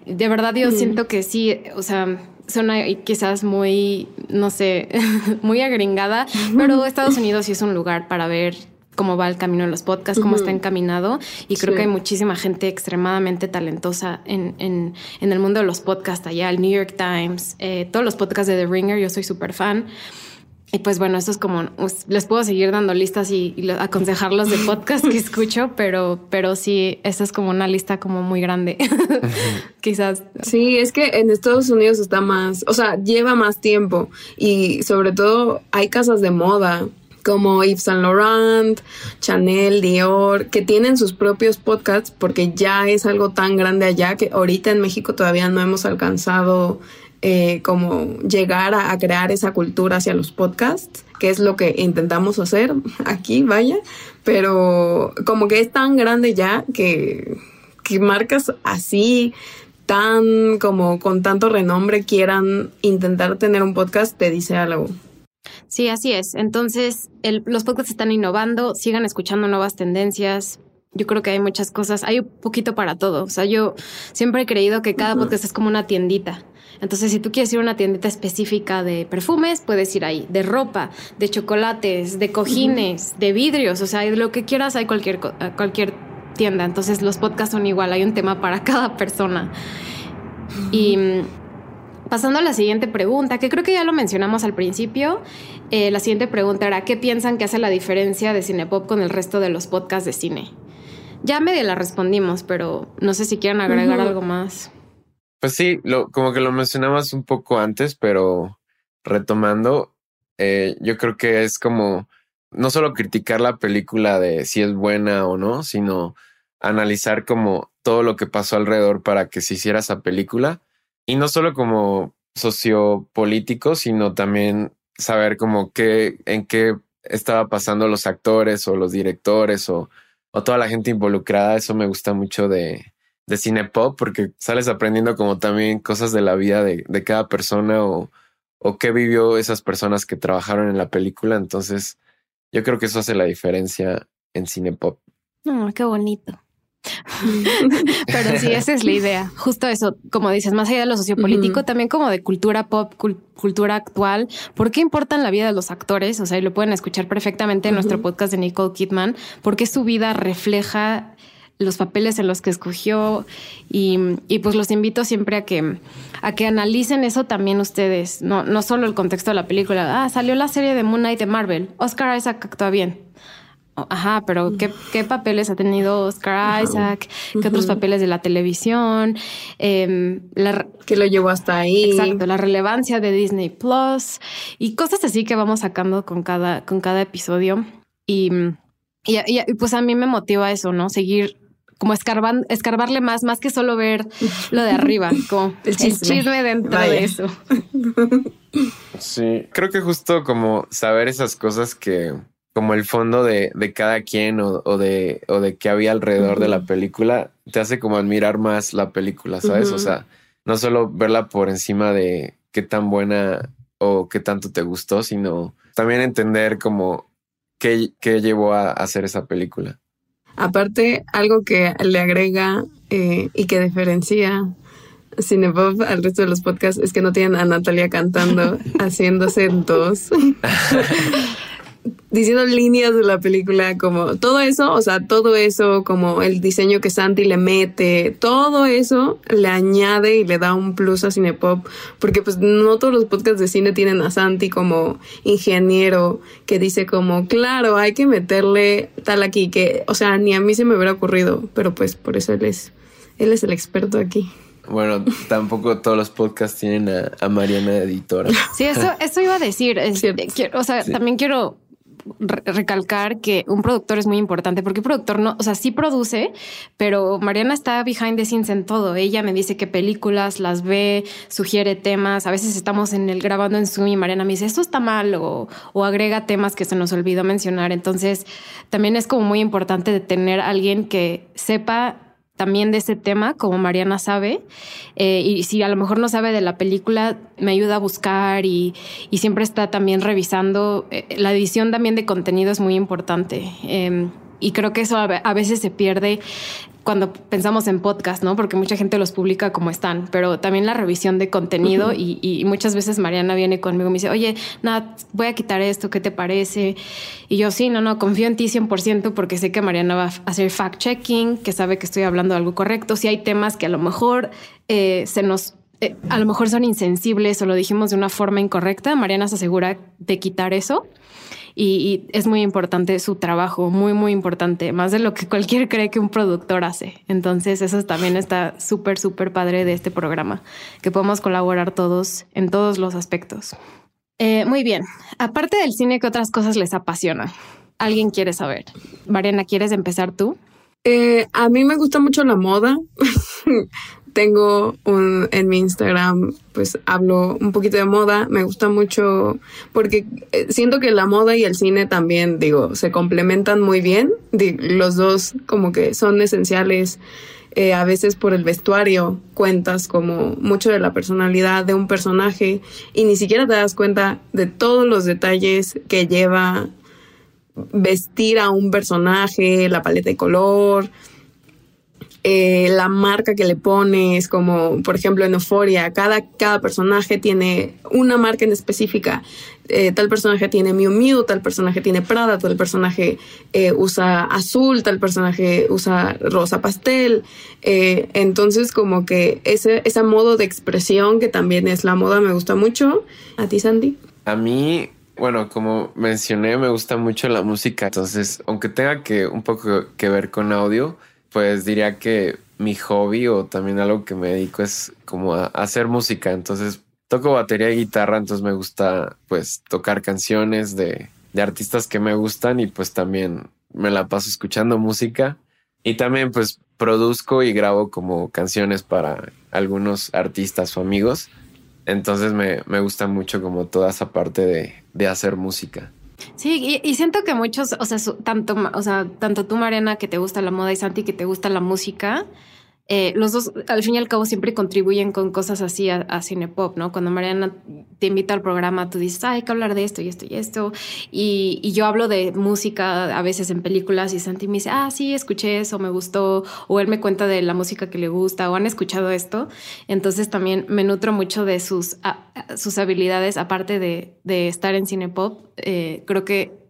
De verdad yo siento que sí, o sea, son quizás muy, no sé, muy agringada, pero Estados Unidos sí es un lugar para ver cómo va el camino de los podcasts, cómo está encaminado. Y creo que hay muchísima gente extremadamente talentosa en, en, en, el mundo de los podcasts allá, el New York Times, eh, todos los podcasts de The Ringer, yo soy súper fan. Y pues bueno, esto es como, les puedo seguir dando listas y, aconsejarlos de podcast que escucho, pero, pero sí, esta es como una lista como muy grande. Quizás. Sí, es que en Estados Unidos está más, o sea, lleva más tiempo y sobre todo hay casas de moda como Yves Saint Laurent, Chanel, Dior, que tienen sus propios podcasts porque ya es algo tan grande allá que ahorita en México todavía no hemos alcanzado eh, como llegar a, crear esa cultura hacia los podcasts, que es lo que intentamos hacer aquí, vaya, pero como que es tan grande ya que, que marcas así tan como con tanto renombre quieran intentar tener un podcast, te dice algo. Sí, así es. Entonces, los podcasts están innovando, sigan escuchando nuevas tendencias. Yo creo que hay muchas cosas, hay un poquito para todo. O sea, yo siempre he creído que cada podcast es como una tiendita. Entonces, si tú quieres ir a una tiendita específica de perfumes, puedes ir ahí, de ropa, de chocolates, de cojines, de vidrios, o sea, de lo que quieras, hay cualquier, cualquier tienda. Entonces, los podcasts son igual, hay un tema para cada persona. Y mm, pasando a la siguiente pregunta, que creo que ya lo mencionamos al principio, eh, la siguiente pregunta era, ¿qué piensan que hace la diferencia de Cinepop con el resto de los podcasts de cine? Ya medio la respondimos, pero no sé si quieren agregar algo más. Pues sí, lo, como que lo mencionabas un poco antes, pero retomando, eh, yo creo que es como no solo criticar la película de si es buena o no, sino analizar como todo lo que pasó alrededor para que se hiciera esa película. Y no solo como sociopolítico, sino también saber como qué, en qué estaba pasando los actores o los directores o, o toda la gente involucrada. Eso me gusta mucho de, de cine pop porque sales aprendiendo como también cosas de la vida de, cada persona o, o qué vivió esas personas que trabajaron en la película. Entonces, yo creo que eso hace la diferencia en cine pop. Oh, qué bonito. Pero sí, esa es la idea. Justo eso, como dices, más allá de lo sociopolítico, también como de cultura pop, cultura actual. ¿Por qué importan la vida de los actores? O sea, y lo pueden escuchar perfectamente en nuestro podcast de Nicole Kidman, porque su vida refleja los papeles en los que escogió y, pues los invito siempre a que, a que analicen eso también ustedes, no, no solo el contexto de la película. Ah, salió la serie de Moon Knight de Marvel, Oscar Isaac actúa bien. Ajá, pero ¿qué, ¿qué, papeles ha tenido Oscar Isaac? ¿Qué otros papeles de la televisión? Eh, que lo llevó hasta ahí. Exacto, la relevancia de Disney Plus y cosas así que vamos sacando con cada, con cada episodio. Y, y, y, pues a mí me motiva eso, ¿no? Seguir como escarban, escarbarle más, más que solo ver lo de arriba, como el chisme, dentro de eso. Sí, creo que justo como saber esas cosas que como el fondo de, de cada quien o, o, de o de qué había alrededor de la película te hace como admirar más la película, ¿sabes? O sea, no solo verla por encima de qué tan buena o qué tanto te gustó, sino también entender como qué, qué llevó a hacer esa película. Aparte, algo que le agrega eh, y que diferencia Cinepop al resto de los podcasts es que no tienen a Natalia cantando, haciendo acentos. diciendo líneas de la película, como todo eso, o sea, todo eso, como el diseño que Santi le mete, todo eso le añade y le da un plus a Cinepop, porque pues no todos los podcasts de cine tienen a Santi como ingeniero que dice como, claro, hay que meterle tal aquí, que, o sea, ni a mí se me hubiera ocurrido, pero pues por eso él es, él es el experto aquí. Bueno, tampoco todos los podcasts tienen a, Mariana editora. Sí, eso, eso iba a decir. o sea, también quiero recalcar que un productor es muy importante porque un productor no, o sea, sí produce, pero Mariana está behind the scenes en todo. Ella me dice qué películas las ve, sugiere temas. A veces estamos en el grabando en Zoom y Mariana me dice esto está mal o, o agrega temas que se nos olvidó mencionar. Entonces, también es como muy importante de tener alguien que sepa también de ese tema, como Mariana sabe, eh, y si a lo mejor no sabe de la película, me ayuda a buscar y, y siempre está también revisando. Eh, la edición también de contenido es muy importante. Em, y creo que eso a veces se pierde cuando pensamos en podcast, ¿no? Porque mucha gente los publica como están, pero también la revisión de contenido y, muchas veces Mariana viene conmigo y me dice, oye, nada, voy a quitar esto, ¿qué te parece? Y yo sí, no, no, confío en ti 100% porque sé que Mariana va a hacer fact-checking, que sabe que estoy hablando algo correcto. Si hay temas que a lo mejor eh, se nos eh, a lo mejor son insensibles o lo dijimos de una forma incorrecta, Mariana se asegura de quitar eso. Y, es muy importante su trabajo, muy, muy importante, más de lo que cualquier cree que un productor hace. Entonces, eso también está súper, súper padre de este programa, que podemos colaborar todos en todos los aspectos. Eh, muy bien. Aparte del cine, ¿qué otras cosas les apasiona? ¿Alguien quiere saber? Mariana, ¿quieres empezar tú? Eh, a mí me gusta mucho la moda. tengo un, en mi Instagram, pues hablo un poquito de moda, me gusta mucho porque eh, siento que la moda y el cine también, digo, se complementan muy bien, los dos como que son esenciales. Eh, a veces por el vestuario cuentas como mucho de la personalidad de un personaje y ni siquiera te das cuenta de todos los detalles que lleva vestir a un personaje, la paleta de color, eh, la marca que le pones, como por ejemplo en Euphoria, cada, cada personaje tiene una marca en específica. Eh, tal personaje tiene Miu Miu, tal personaje tiene Prada, tal personaje eh, usa azul, tal personaje usa rosa pastel. entonces como que ese, ese modo de expresión que también es la moda me gusta mucho. ¿A ti, Sandy? A mí bueno, como mencioné, me gusta mucho la música. Entonces, aunque tenga que un poco que ver con audio, pues diría que mi hobby o también algo que me dedico es como a hacer música. Entonces toco batería y guitarra, entonces me gusta pues tocar canciones de, de artistas que me gustan y pues también me la paso escuchando música y también pues produzco y grabo como canciones para algunos artistas o amigos. Entonces me, me gusta mucho como toda esa parte de, de hacer música. Sí, y, siento que muchos, o sea, tanto, o sea, tanto tú, Mariana, que te gusta la moda y Santi, que te gusta la música, eh, los dos al fin y al cabo siempre contribuyen con cosas así a, a Cinepop, ¿no? Cuando Mariana te invita al programa, tú dices, hay que hablar de esto y esto y esto. Y, y, yo hablo de música a veces en películas y Santi me dice, ah, sí, escuché eso, me gustó. O él me cuenta de la música que le gusta o han escuchado esto. Entonces también me nutro mucho de sus, sus habilidades, aparte de, de estar en Cinepop. Eh, creo que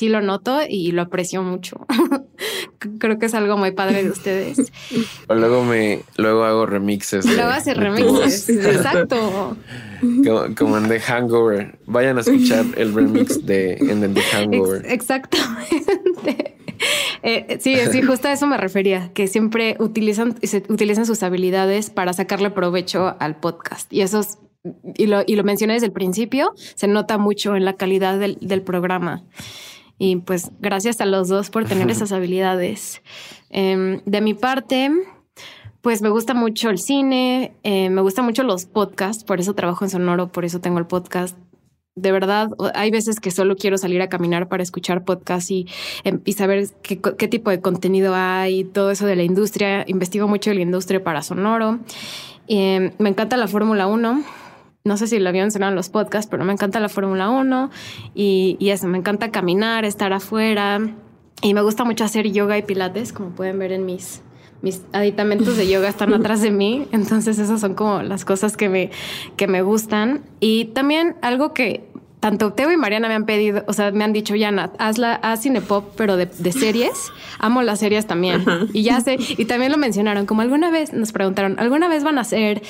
sí lo noto y lo aprecio mucho. Creo que es algo muy padre de ustedes. O luego me, luego hago remixes. Luego hace remixes, exacto. Como, en The Hangover. Vayan a escuchar el remix de en The Hangover. exactamente. Eh, sí, sí, justo a eso me refería, que siempre utilizan, utilizan sus habilidades para sacarle provecho al podcast. Y eso y lo, y lo mencioné desde el principio, se nota mucho en la calidad del, del programa. Y pues gracias a los dos por tener esas habilidades. Em, de mi parte, pues me gusta mucho el cine, eh, me gusta mucho los podcasts, por eso trabajo en Sonoro, por eso tengo el podcast. De verdad, hay veces que solo quiero salir a caminar para escuchar podcasts y, em, y saber qué, qué, tipo de contenido hay, todo eso de la industria. Investigo mucho de la industria para Sonoro. Em, me encanta la Fórmula 1 no sé si lo habían mencionado en los podcasts, pero me encanta la Fórmula 1 y, y, eso, me encanta caminar, estar afuera y me gusta mucho hacer yoga y pilates, como pueden ver en mis, mis aditamentos de yoga están atrás de mí, entonces esas son como las cosas que me, que me gustan. Y también algo que tanto Teo y Mariana me han pedido, o sea, me han dicho, Yana, hazla, haz cinepop, pero de, de series. Amo las series también. Y ya sé, y también lo mencionaron, como alguna vez nos preguntaron, ¿alguna vez van a hacer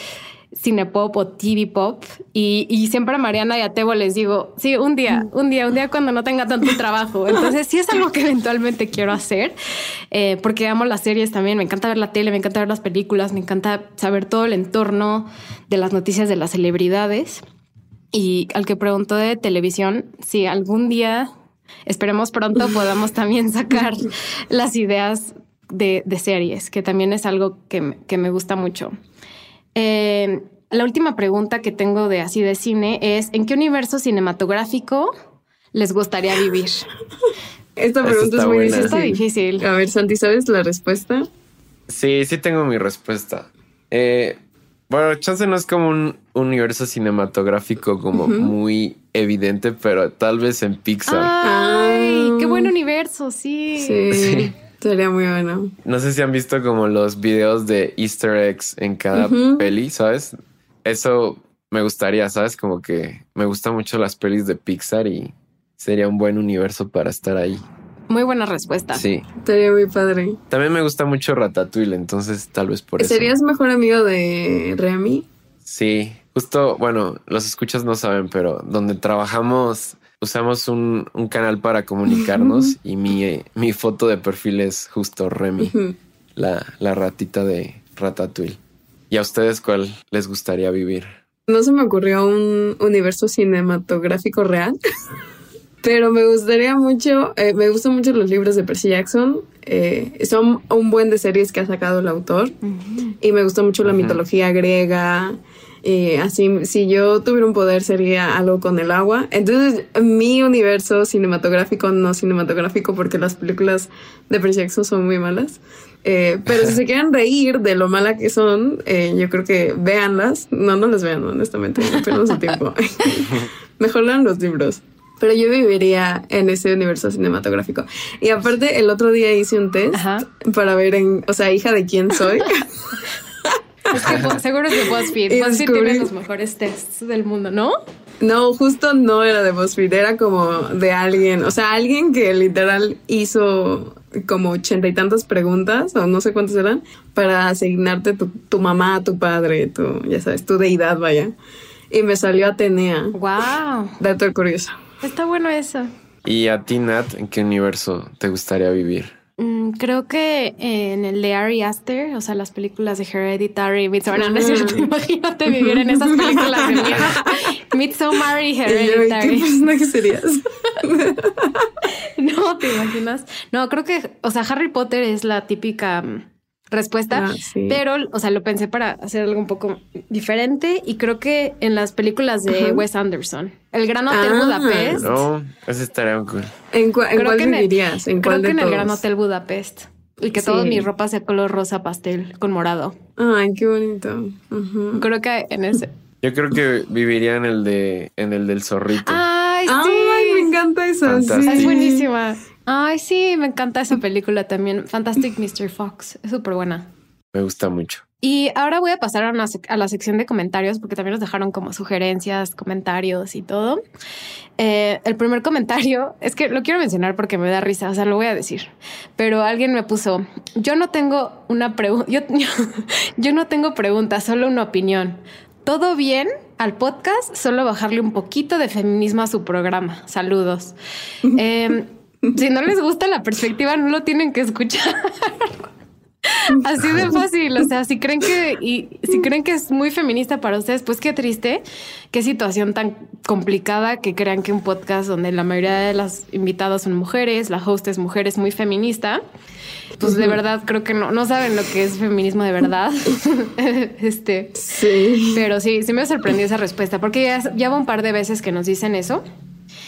cinepop o TV pop y, y, siempre a Mariana y a Tebo les digo, sí, un día, un día, un día cuando no tenga tanto trabajo. Entonces sí es algo que eventualmente quiero hacer eh, porque amo las series también, me encanta ver la tele, me encanta ver las películas, me encanta saber todo el entorno de las noticias de las celebridades. Y al que preguntó de televisión, si algún día, esperemos pronto, podamos también sacar las ideas de, de, series, que también es algo que, que me gusta mucho. Eh, la última pregunta que tengo de así de cine es: ¿en qué universo cinematográfico les gustaría vivir? Esta pregunta es muy difícil. difícil. A ver, Santi, ¿sabes la respuesta? Sí, sí tengo mi respuesta. Eh, bueno, chance no es como un universo cinematográfico como muy evidente, pero tal vez en Pixar. Ay, qué buen universo, sí. sí. Sería muy bueno. No sé si han visto como los videos de Easter eggs en cada peli, ¿sabes? Eso me gustaría, ¿sabes? Como que me gustan mucho las pelis de Pixar y sería un buen universo para estar ahí. Muy buena respuesta. Sí. Sería muy padre. También me gusta mucho Ratatouille, entonces tal vez por eso. ¿Serías mejor amigo de Remy? Sí, justo, bueno, los escuchas no saben, pero donde trabajamos usamos un, un canal para comunicarnos y mi, mi foto de perfil es justo Remy, la, la ratita de Ratatouille. ¿Y a ustedes cuál les gustaría vivir? No se me ocurrió un universo cinematográfico real, pero me gustaría mucho, eh, me gustan mucho los libros de Percy Jackson. eh, son un buen de series que ha sacado el autor y me gusta mucho la mitología griega. Y así, si yo tuviera un poder sería algo con el agua. Entonces, mi universo cinematográfico, no cinematográfico, porque las películas de Percy Jackson son muy malas. Eh, pero si se quieren reír de lo mala que son, eh, yo creo que véanlas. No, no las vean, honestamente. Pierdan su tiempo. Mejor lean los libros. Pero yo viviría en ese universo cinematográfico. Y aparte, el otro día hice un test Ajá. para ver en, o sea, hija de quién soy. Es que seguro es de BuzzFeed. Y BuzzFeed descubrí- tiene los mejores tests del mundo, ¿no? No, justo no era de BuzzFeed, era como de alguien, o sea, alguien que literal hizo como ochenta y tantas preguntas, o no sé cuántas eran, para asignarte tu, tu mamá, tu padre, tu, ya sabes, tu deidad, vaya. Y me salió Atenea. Wow. Dato curioso. Está bueno eso. ¿Y a ti, Nat, en qué universo te gustaría vivir? Mm, creo que en el de Ari Aster, o sea, las películas de Hereditary, Midsommar, no, es cierto, imagínate vivir en esas películas de miedo. Midsommar y Y yo, ¿y ¿qué Hereditary. personaje serías? No, ¿te imaginas? No, creo que, o sea, Harry Potter es la típica mm, respuesta, Ah, sí. pero, o sea, lo pensé para hacer algo un poco diferente y creo que en las películas de Ajá. Wes Anderson, El Gran Hotel Ah. Budapest, No, ese estaría cool. ¿En, cua- en Creo cuál que en el- vivirías? ¿En creo cuál que de en el todos? Gran Hotel Budapest. Y que Sí. toda mi ropa sea color rosa pastel con morado. Ay, qué bonito. Creo que en ese. Yo creo que viviría en el de en el del zorrito. Ay, sí. Ay, me encanta esa. Fantástico. sí. Es buenísima. Ay, sí, me encanta esa película también. Fantastic Mr. Fox. Es súper buena. Me gusta mucho. Y ahora voy a pasar a, una sec- a la sección de comentarios porque también nos dejaron como sugerencias, comentarios y todo. Eh, el primer comentario es que lo quiero mencionar porque me da risa, o sea, lo voy a decir. Pero alguien me puso, yo no tengo una pregunta, yo, yo, yo no tengo preguntas, solo una opinión. Todo bien al podcast, solo bajarle un poquito de feminismo a su programa. Saludos. Eh, si no les gusta la perspectiva, no lo tienen que escuchar. Así de fácil, o sea, si creen que y si creen que es muy feminista para ustedes, pues qué triste, qué situación tan complicada que crean que un podcast donde la mayoría de las invitadas son mujeres, la host es mujer, es muy feminista. Pues de verdad creo que no, no saben lo que es feminismo de verdad. este, Sí. pero sí, sí me sorprendió esa respuesta, porque ya, ya va un par de veces que nos dicen eso.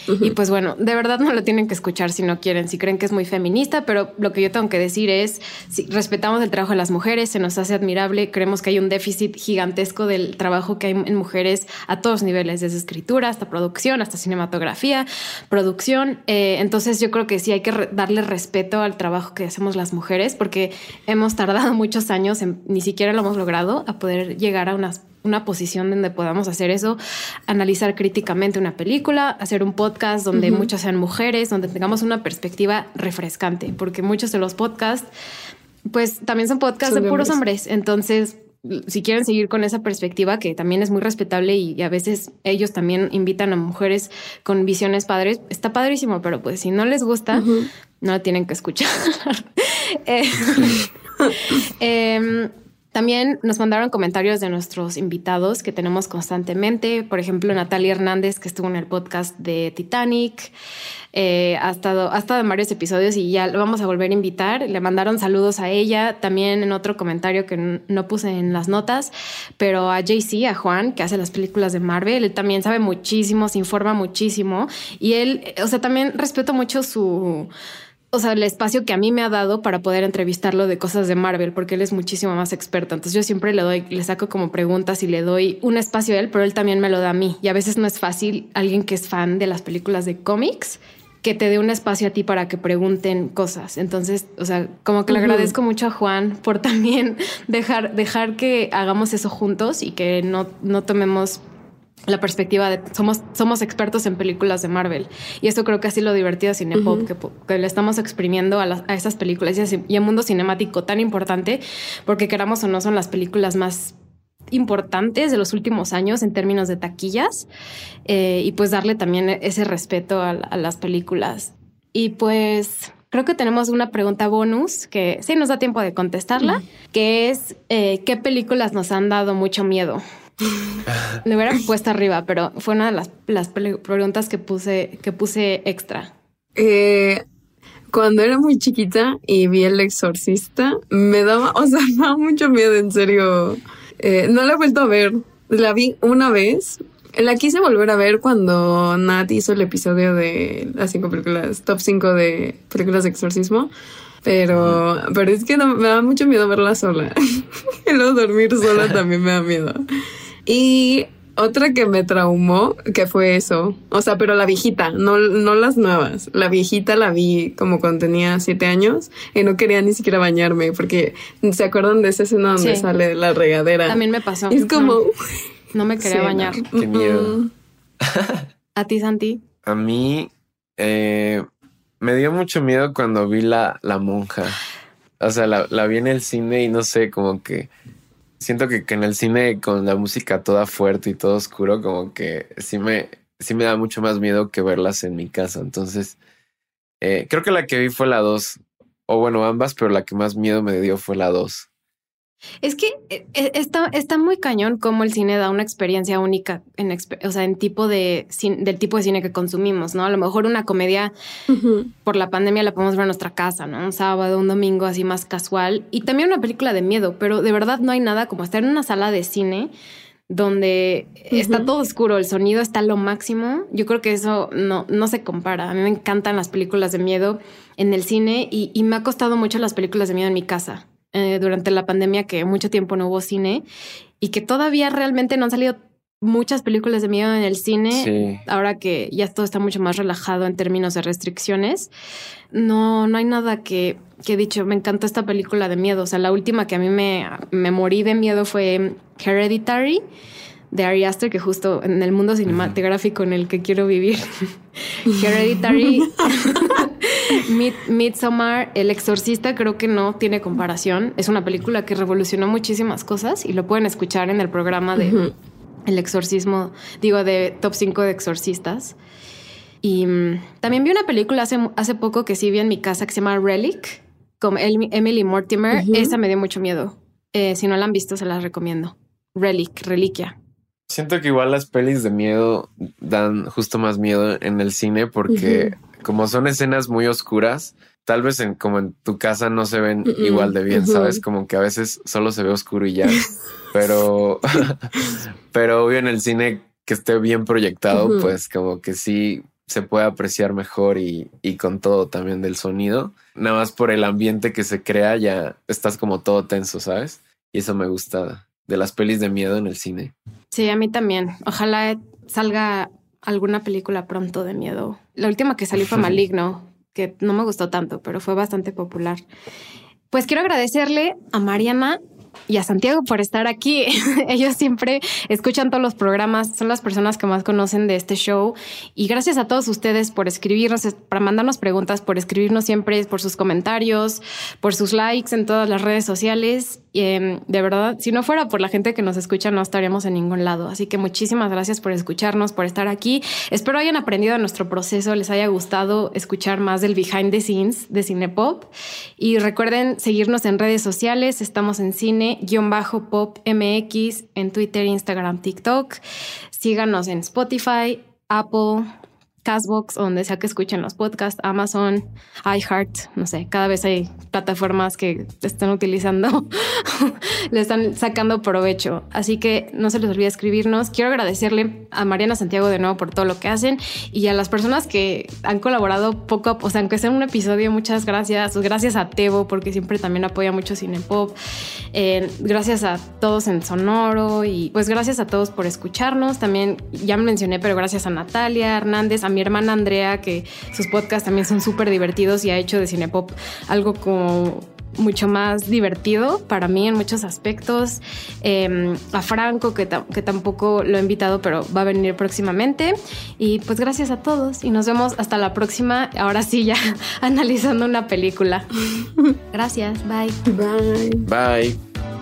Y pues bueno, de verdad no lo tienen que escuchar si no quieren, si creen que es muy feminista, pero lo que yo tengo que decir es, si respetamos el trabajo de las mujeres, se nos hace admirable, creemos que hay un déficit gigantesco del trabajo que hay en mujeres a todos niveles, desde escritura hasta producción, hasta cinematografía, producción. Eh, entonces yo creo que sí hay que darle respeto al trabajo que hacemos las mujeres, porque hemos tardado muchos años, ni siquiera lo hemos logrado, a poder llegar a unas una posición donde podamos hacer eso, analizar críticamente una película, hacer un podcast donde muchas sean mujeres, donde tengamos una perspectiva refrescante, porque muchos de los podcasts, pues también son podcasts Son de puros hombres. hombres. Entonces, si quieren seguir con esa perspectiva, que también es muy respetable y, y a veces ellos también invitan a mujeres con visiones padres, está padrísimo, pero pues si no les gusta, no lo tienen que escuchar. Eh, Em, también nos mandaron comentarios de nuestros invitados que tenemos constantemente. Por ejemplo, Natalia Hernández, que estuvo en el podcast de Titanic. Eh, ha, estado, ha estado en varios episodios y ya lo vamos a volver a invitar. Le mandaron saludos a ella. También en otro comentario que no puse en las notas, pero a JC, a Juan, que hace las películas de Marvel. Él también sabe muchísimo, se informa muchísimo. Y él, o sea, también respeto mucho su o sea, el espacio que a mí me ha dado para poder entrevistarlo de cosas de Marvel, porque él es muchísimo más experto. Entonces yo siempre le doy, le saco como preguntas y le doy un espacio a él, pero él también me lo da a mí. Y a veces no es fácil alguien que es fan de las películas de cómics que te dé un espacio a ti para que pregunten cosas. Entonces, o sea, como que le agradezco mucho a Juan por también dejar, dejar que hagamos eso juntos y que no, no tomemos la perspectiva de somos, somos expertos en películas de Marvel. Y eso creo que así lo divertido de Cinepop, que, le estamos exprimiendo a, las- a esas películas y, ese- y mundo cinemático tan importante, porque queramos o no son las películas más importantes de los últimos años en términos de taquillas eh, y pues darle también ese respeto a, las películas. Y pues creo que tenemos una pregunta bonus que sí nos da tiempo de contestarla, que es eh, ¿qué películas nos han dado mucho miedo? Me hubiera puesto arriba, pero fue una de las, las preguntas que puse, que puse extra. Eh, cuando era muy chiquita y vi El Exorcista, me daba, o sea, me daba mucho miedo, en serio. Eh, no la he vuelto a ver. La vi una vez. La quise volver a ver cuando Nat hizo el episodio de las cinco películas, top 5 de películas de exorcismo. Pero, pero es que me da mucho miedo verla sola. y luego dormir sola también me da miedo. Y otra que me traumó, que fue eso. O sea, pero la viejita, no, no las nuevas. La viejita la vi como cuando tenía siete años y no quería ni siquiera bañarme porque se acuerdan de esa escena donde sale la regadera. También me pasó. es como. No, me quería bañar. Qué miedo. ¿A ti, Santi? A mí eh, me dio mucho miedo cuando vi la, la monja. O sea, la, la vi en el cine y no sé, como que siento que, en el cine con la música toda fuerte y todo oscuro, como que sí me, sí me da mucho más miedo que verlas en mi casa. Entonces, eh, creo que la que vi fue la 2. O bueno, ambas, pero la que más miedo me dio fue la 2. Es que eh, eh, está, está muy cañón cómo el cine da una experiencia única en, o sea, en tipo de del tipo de cine que consumimos, ¿no? A lo mejor una comedia por la pandemia la podemos ver en nuestra casa, ¿no? Un sábado, un domingo así más casual y también una película de miedo, pero de verdad no hay nada como estar en una sala de cine donde está todo oscuro, el sonido está lo máximo. Yo creo que eso no, no se compara. A mí me encantan las películas de miedo en el cine y, y me ha costado mucho las películas de miedo en mi casa. Eh, durante la pandemia que mucho tiempo no hubo cine y que todavía realmente no han salido muchas películas de miedo en el cine, ahora que ya todo está mucho más relajado en términos de restricciones. No, no hay nada que, que he dicho, me encanta esta película de miedo. O sea, la última que a mí me, me morí de miedo fue Hereditary de Ari Aster, que justo en el mundo cinematográfico en el que quiero vivir. Hereditary, Midsommar, El Exorcista, creo que no tiene comparación. Es una película que revolucionó muchísimas cosas y lo pueden escuchar en el programa de El Exorcismo, digo, de Top 5 de Exorcistas. Y mm, también vi una película hace, hace poco que sí vi en mi casa que se llama Relic, con Emily Mortimer. Esa me dio mucho miedo. Eh, si no la han visto, se la recomiendo. Relic, Reliquia. Siento que igual las pelis de miedo dan justo más miedo en el cine porque como son escenas muy oscuras, tal vez en como en tu casa no se ven igual de bien, ¿sabes? Como que a veces solo se ve oscuro y ya. pero pero obvio en el cine que esté bien proyectado, pues como que sí se puede apreciar mejor y, y, con todo también del sonido. Nada más por el ambiente que se crea, ya estás como todo tenso, ¿sabes? Y eso me gusta de las pelis de miedo en el cine. Sí, a mí también. Ojalá salga alguna película pronto de miedo. La última que salió fue Maligno, que no me gustó tanto, pero fue bastante popular. Pues quiero agradecerle a Mariana y a Santiago por estar aquí. Ellos siempre escuchan todos los programas, son las personas que más conocen de este show. Y gracias a todos ustedes por escribirnos, para mandarnos preguntas, por escribirnos siempre, por sus comentarios, por sus likes en todas las redes sociales. Em, de verdad, si no fuera por la gente que nos escucha, no estaríamos en ningún lado. Así que muchísimas gracias por escucharnos, por estar aquí. Espero hayan aprendido de nuestro proceso, les haya gustado escuchar más del behind the scenes de Cinepop. Y recuerden seguirnos en redes sociales. Estamos en cine-pop MX en Twitter, Instagram, TikTok. Síganos en Spotify, Apple, Castbox, donde sea que escuchen los podcasts, Amazon, iHeart, no sé, cada vez hay plataformas que están utilizando, le están sacando provecho. Así que no se les olvide escribirnos. Quiero agradecerle a Mariana Santiago de nuevo por todo lo que hacen y a las personas que han colaborado poco a o sea, aunque sea un episodio, muchas gracias. Gracias a Tebo, porque siempre también apoya mucho Cinepop. Eh, gracias a todos en Sonoro y pues gracias a todos por escucharnos. También ya me mencioné, pero gracias a Natalia Hernández, mi hermana Andrea, que sus podcasts también son súper divertidos y ha hecho de Cinepop algo como mucho más divertido para mí en muchos aspectos. Em, a Franco, que, que, tampoco lo he invitado, pero va a venir próximamente. Y pues gracias a todos y nos vemos hasta la próxima. Ahora sí, ya analizando una película. Gracias, bye. Bye. Bye.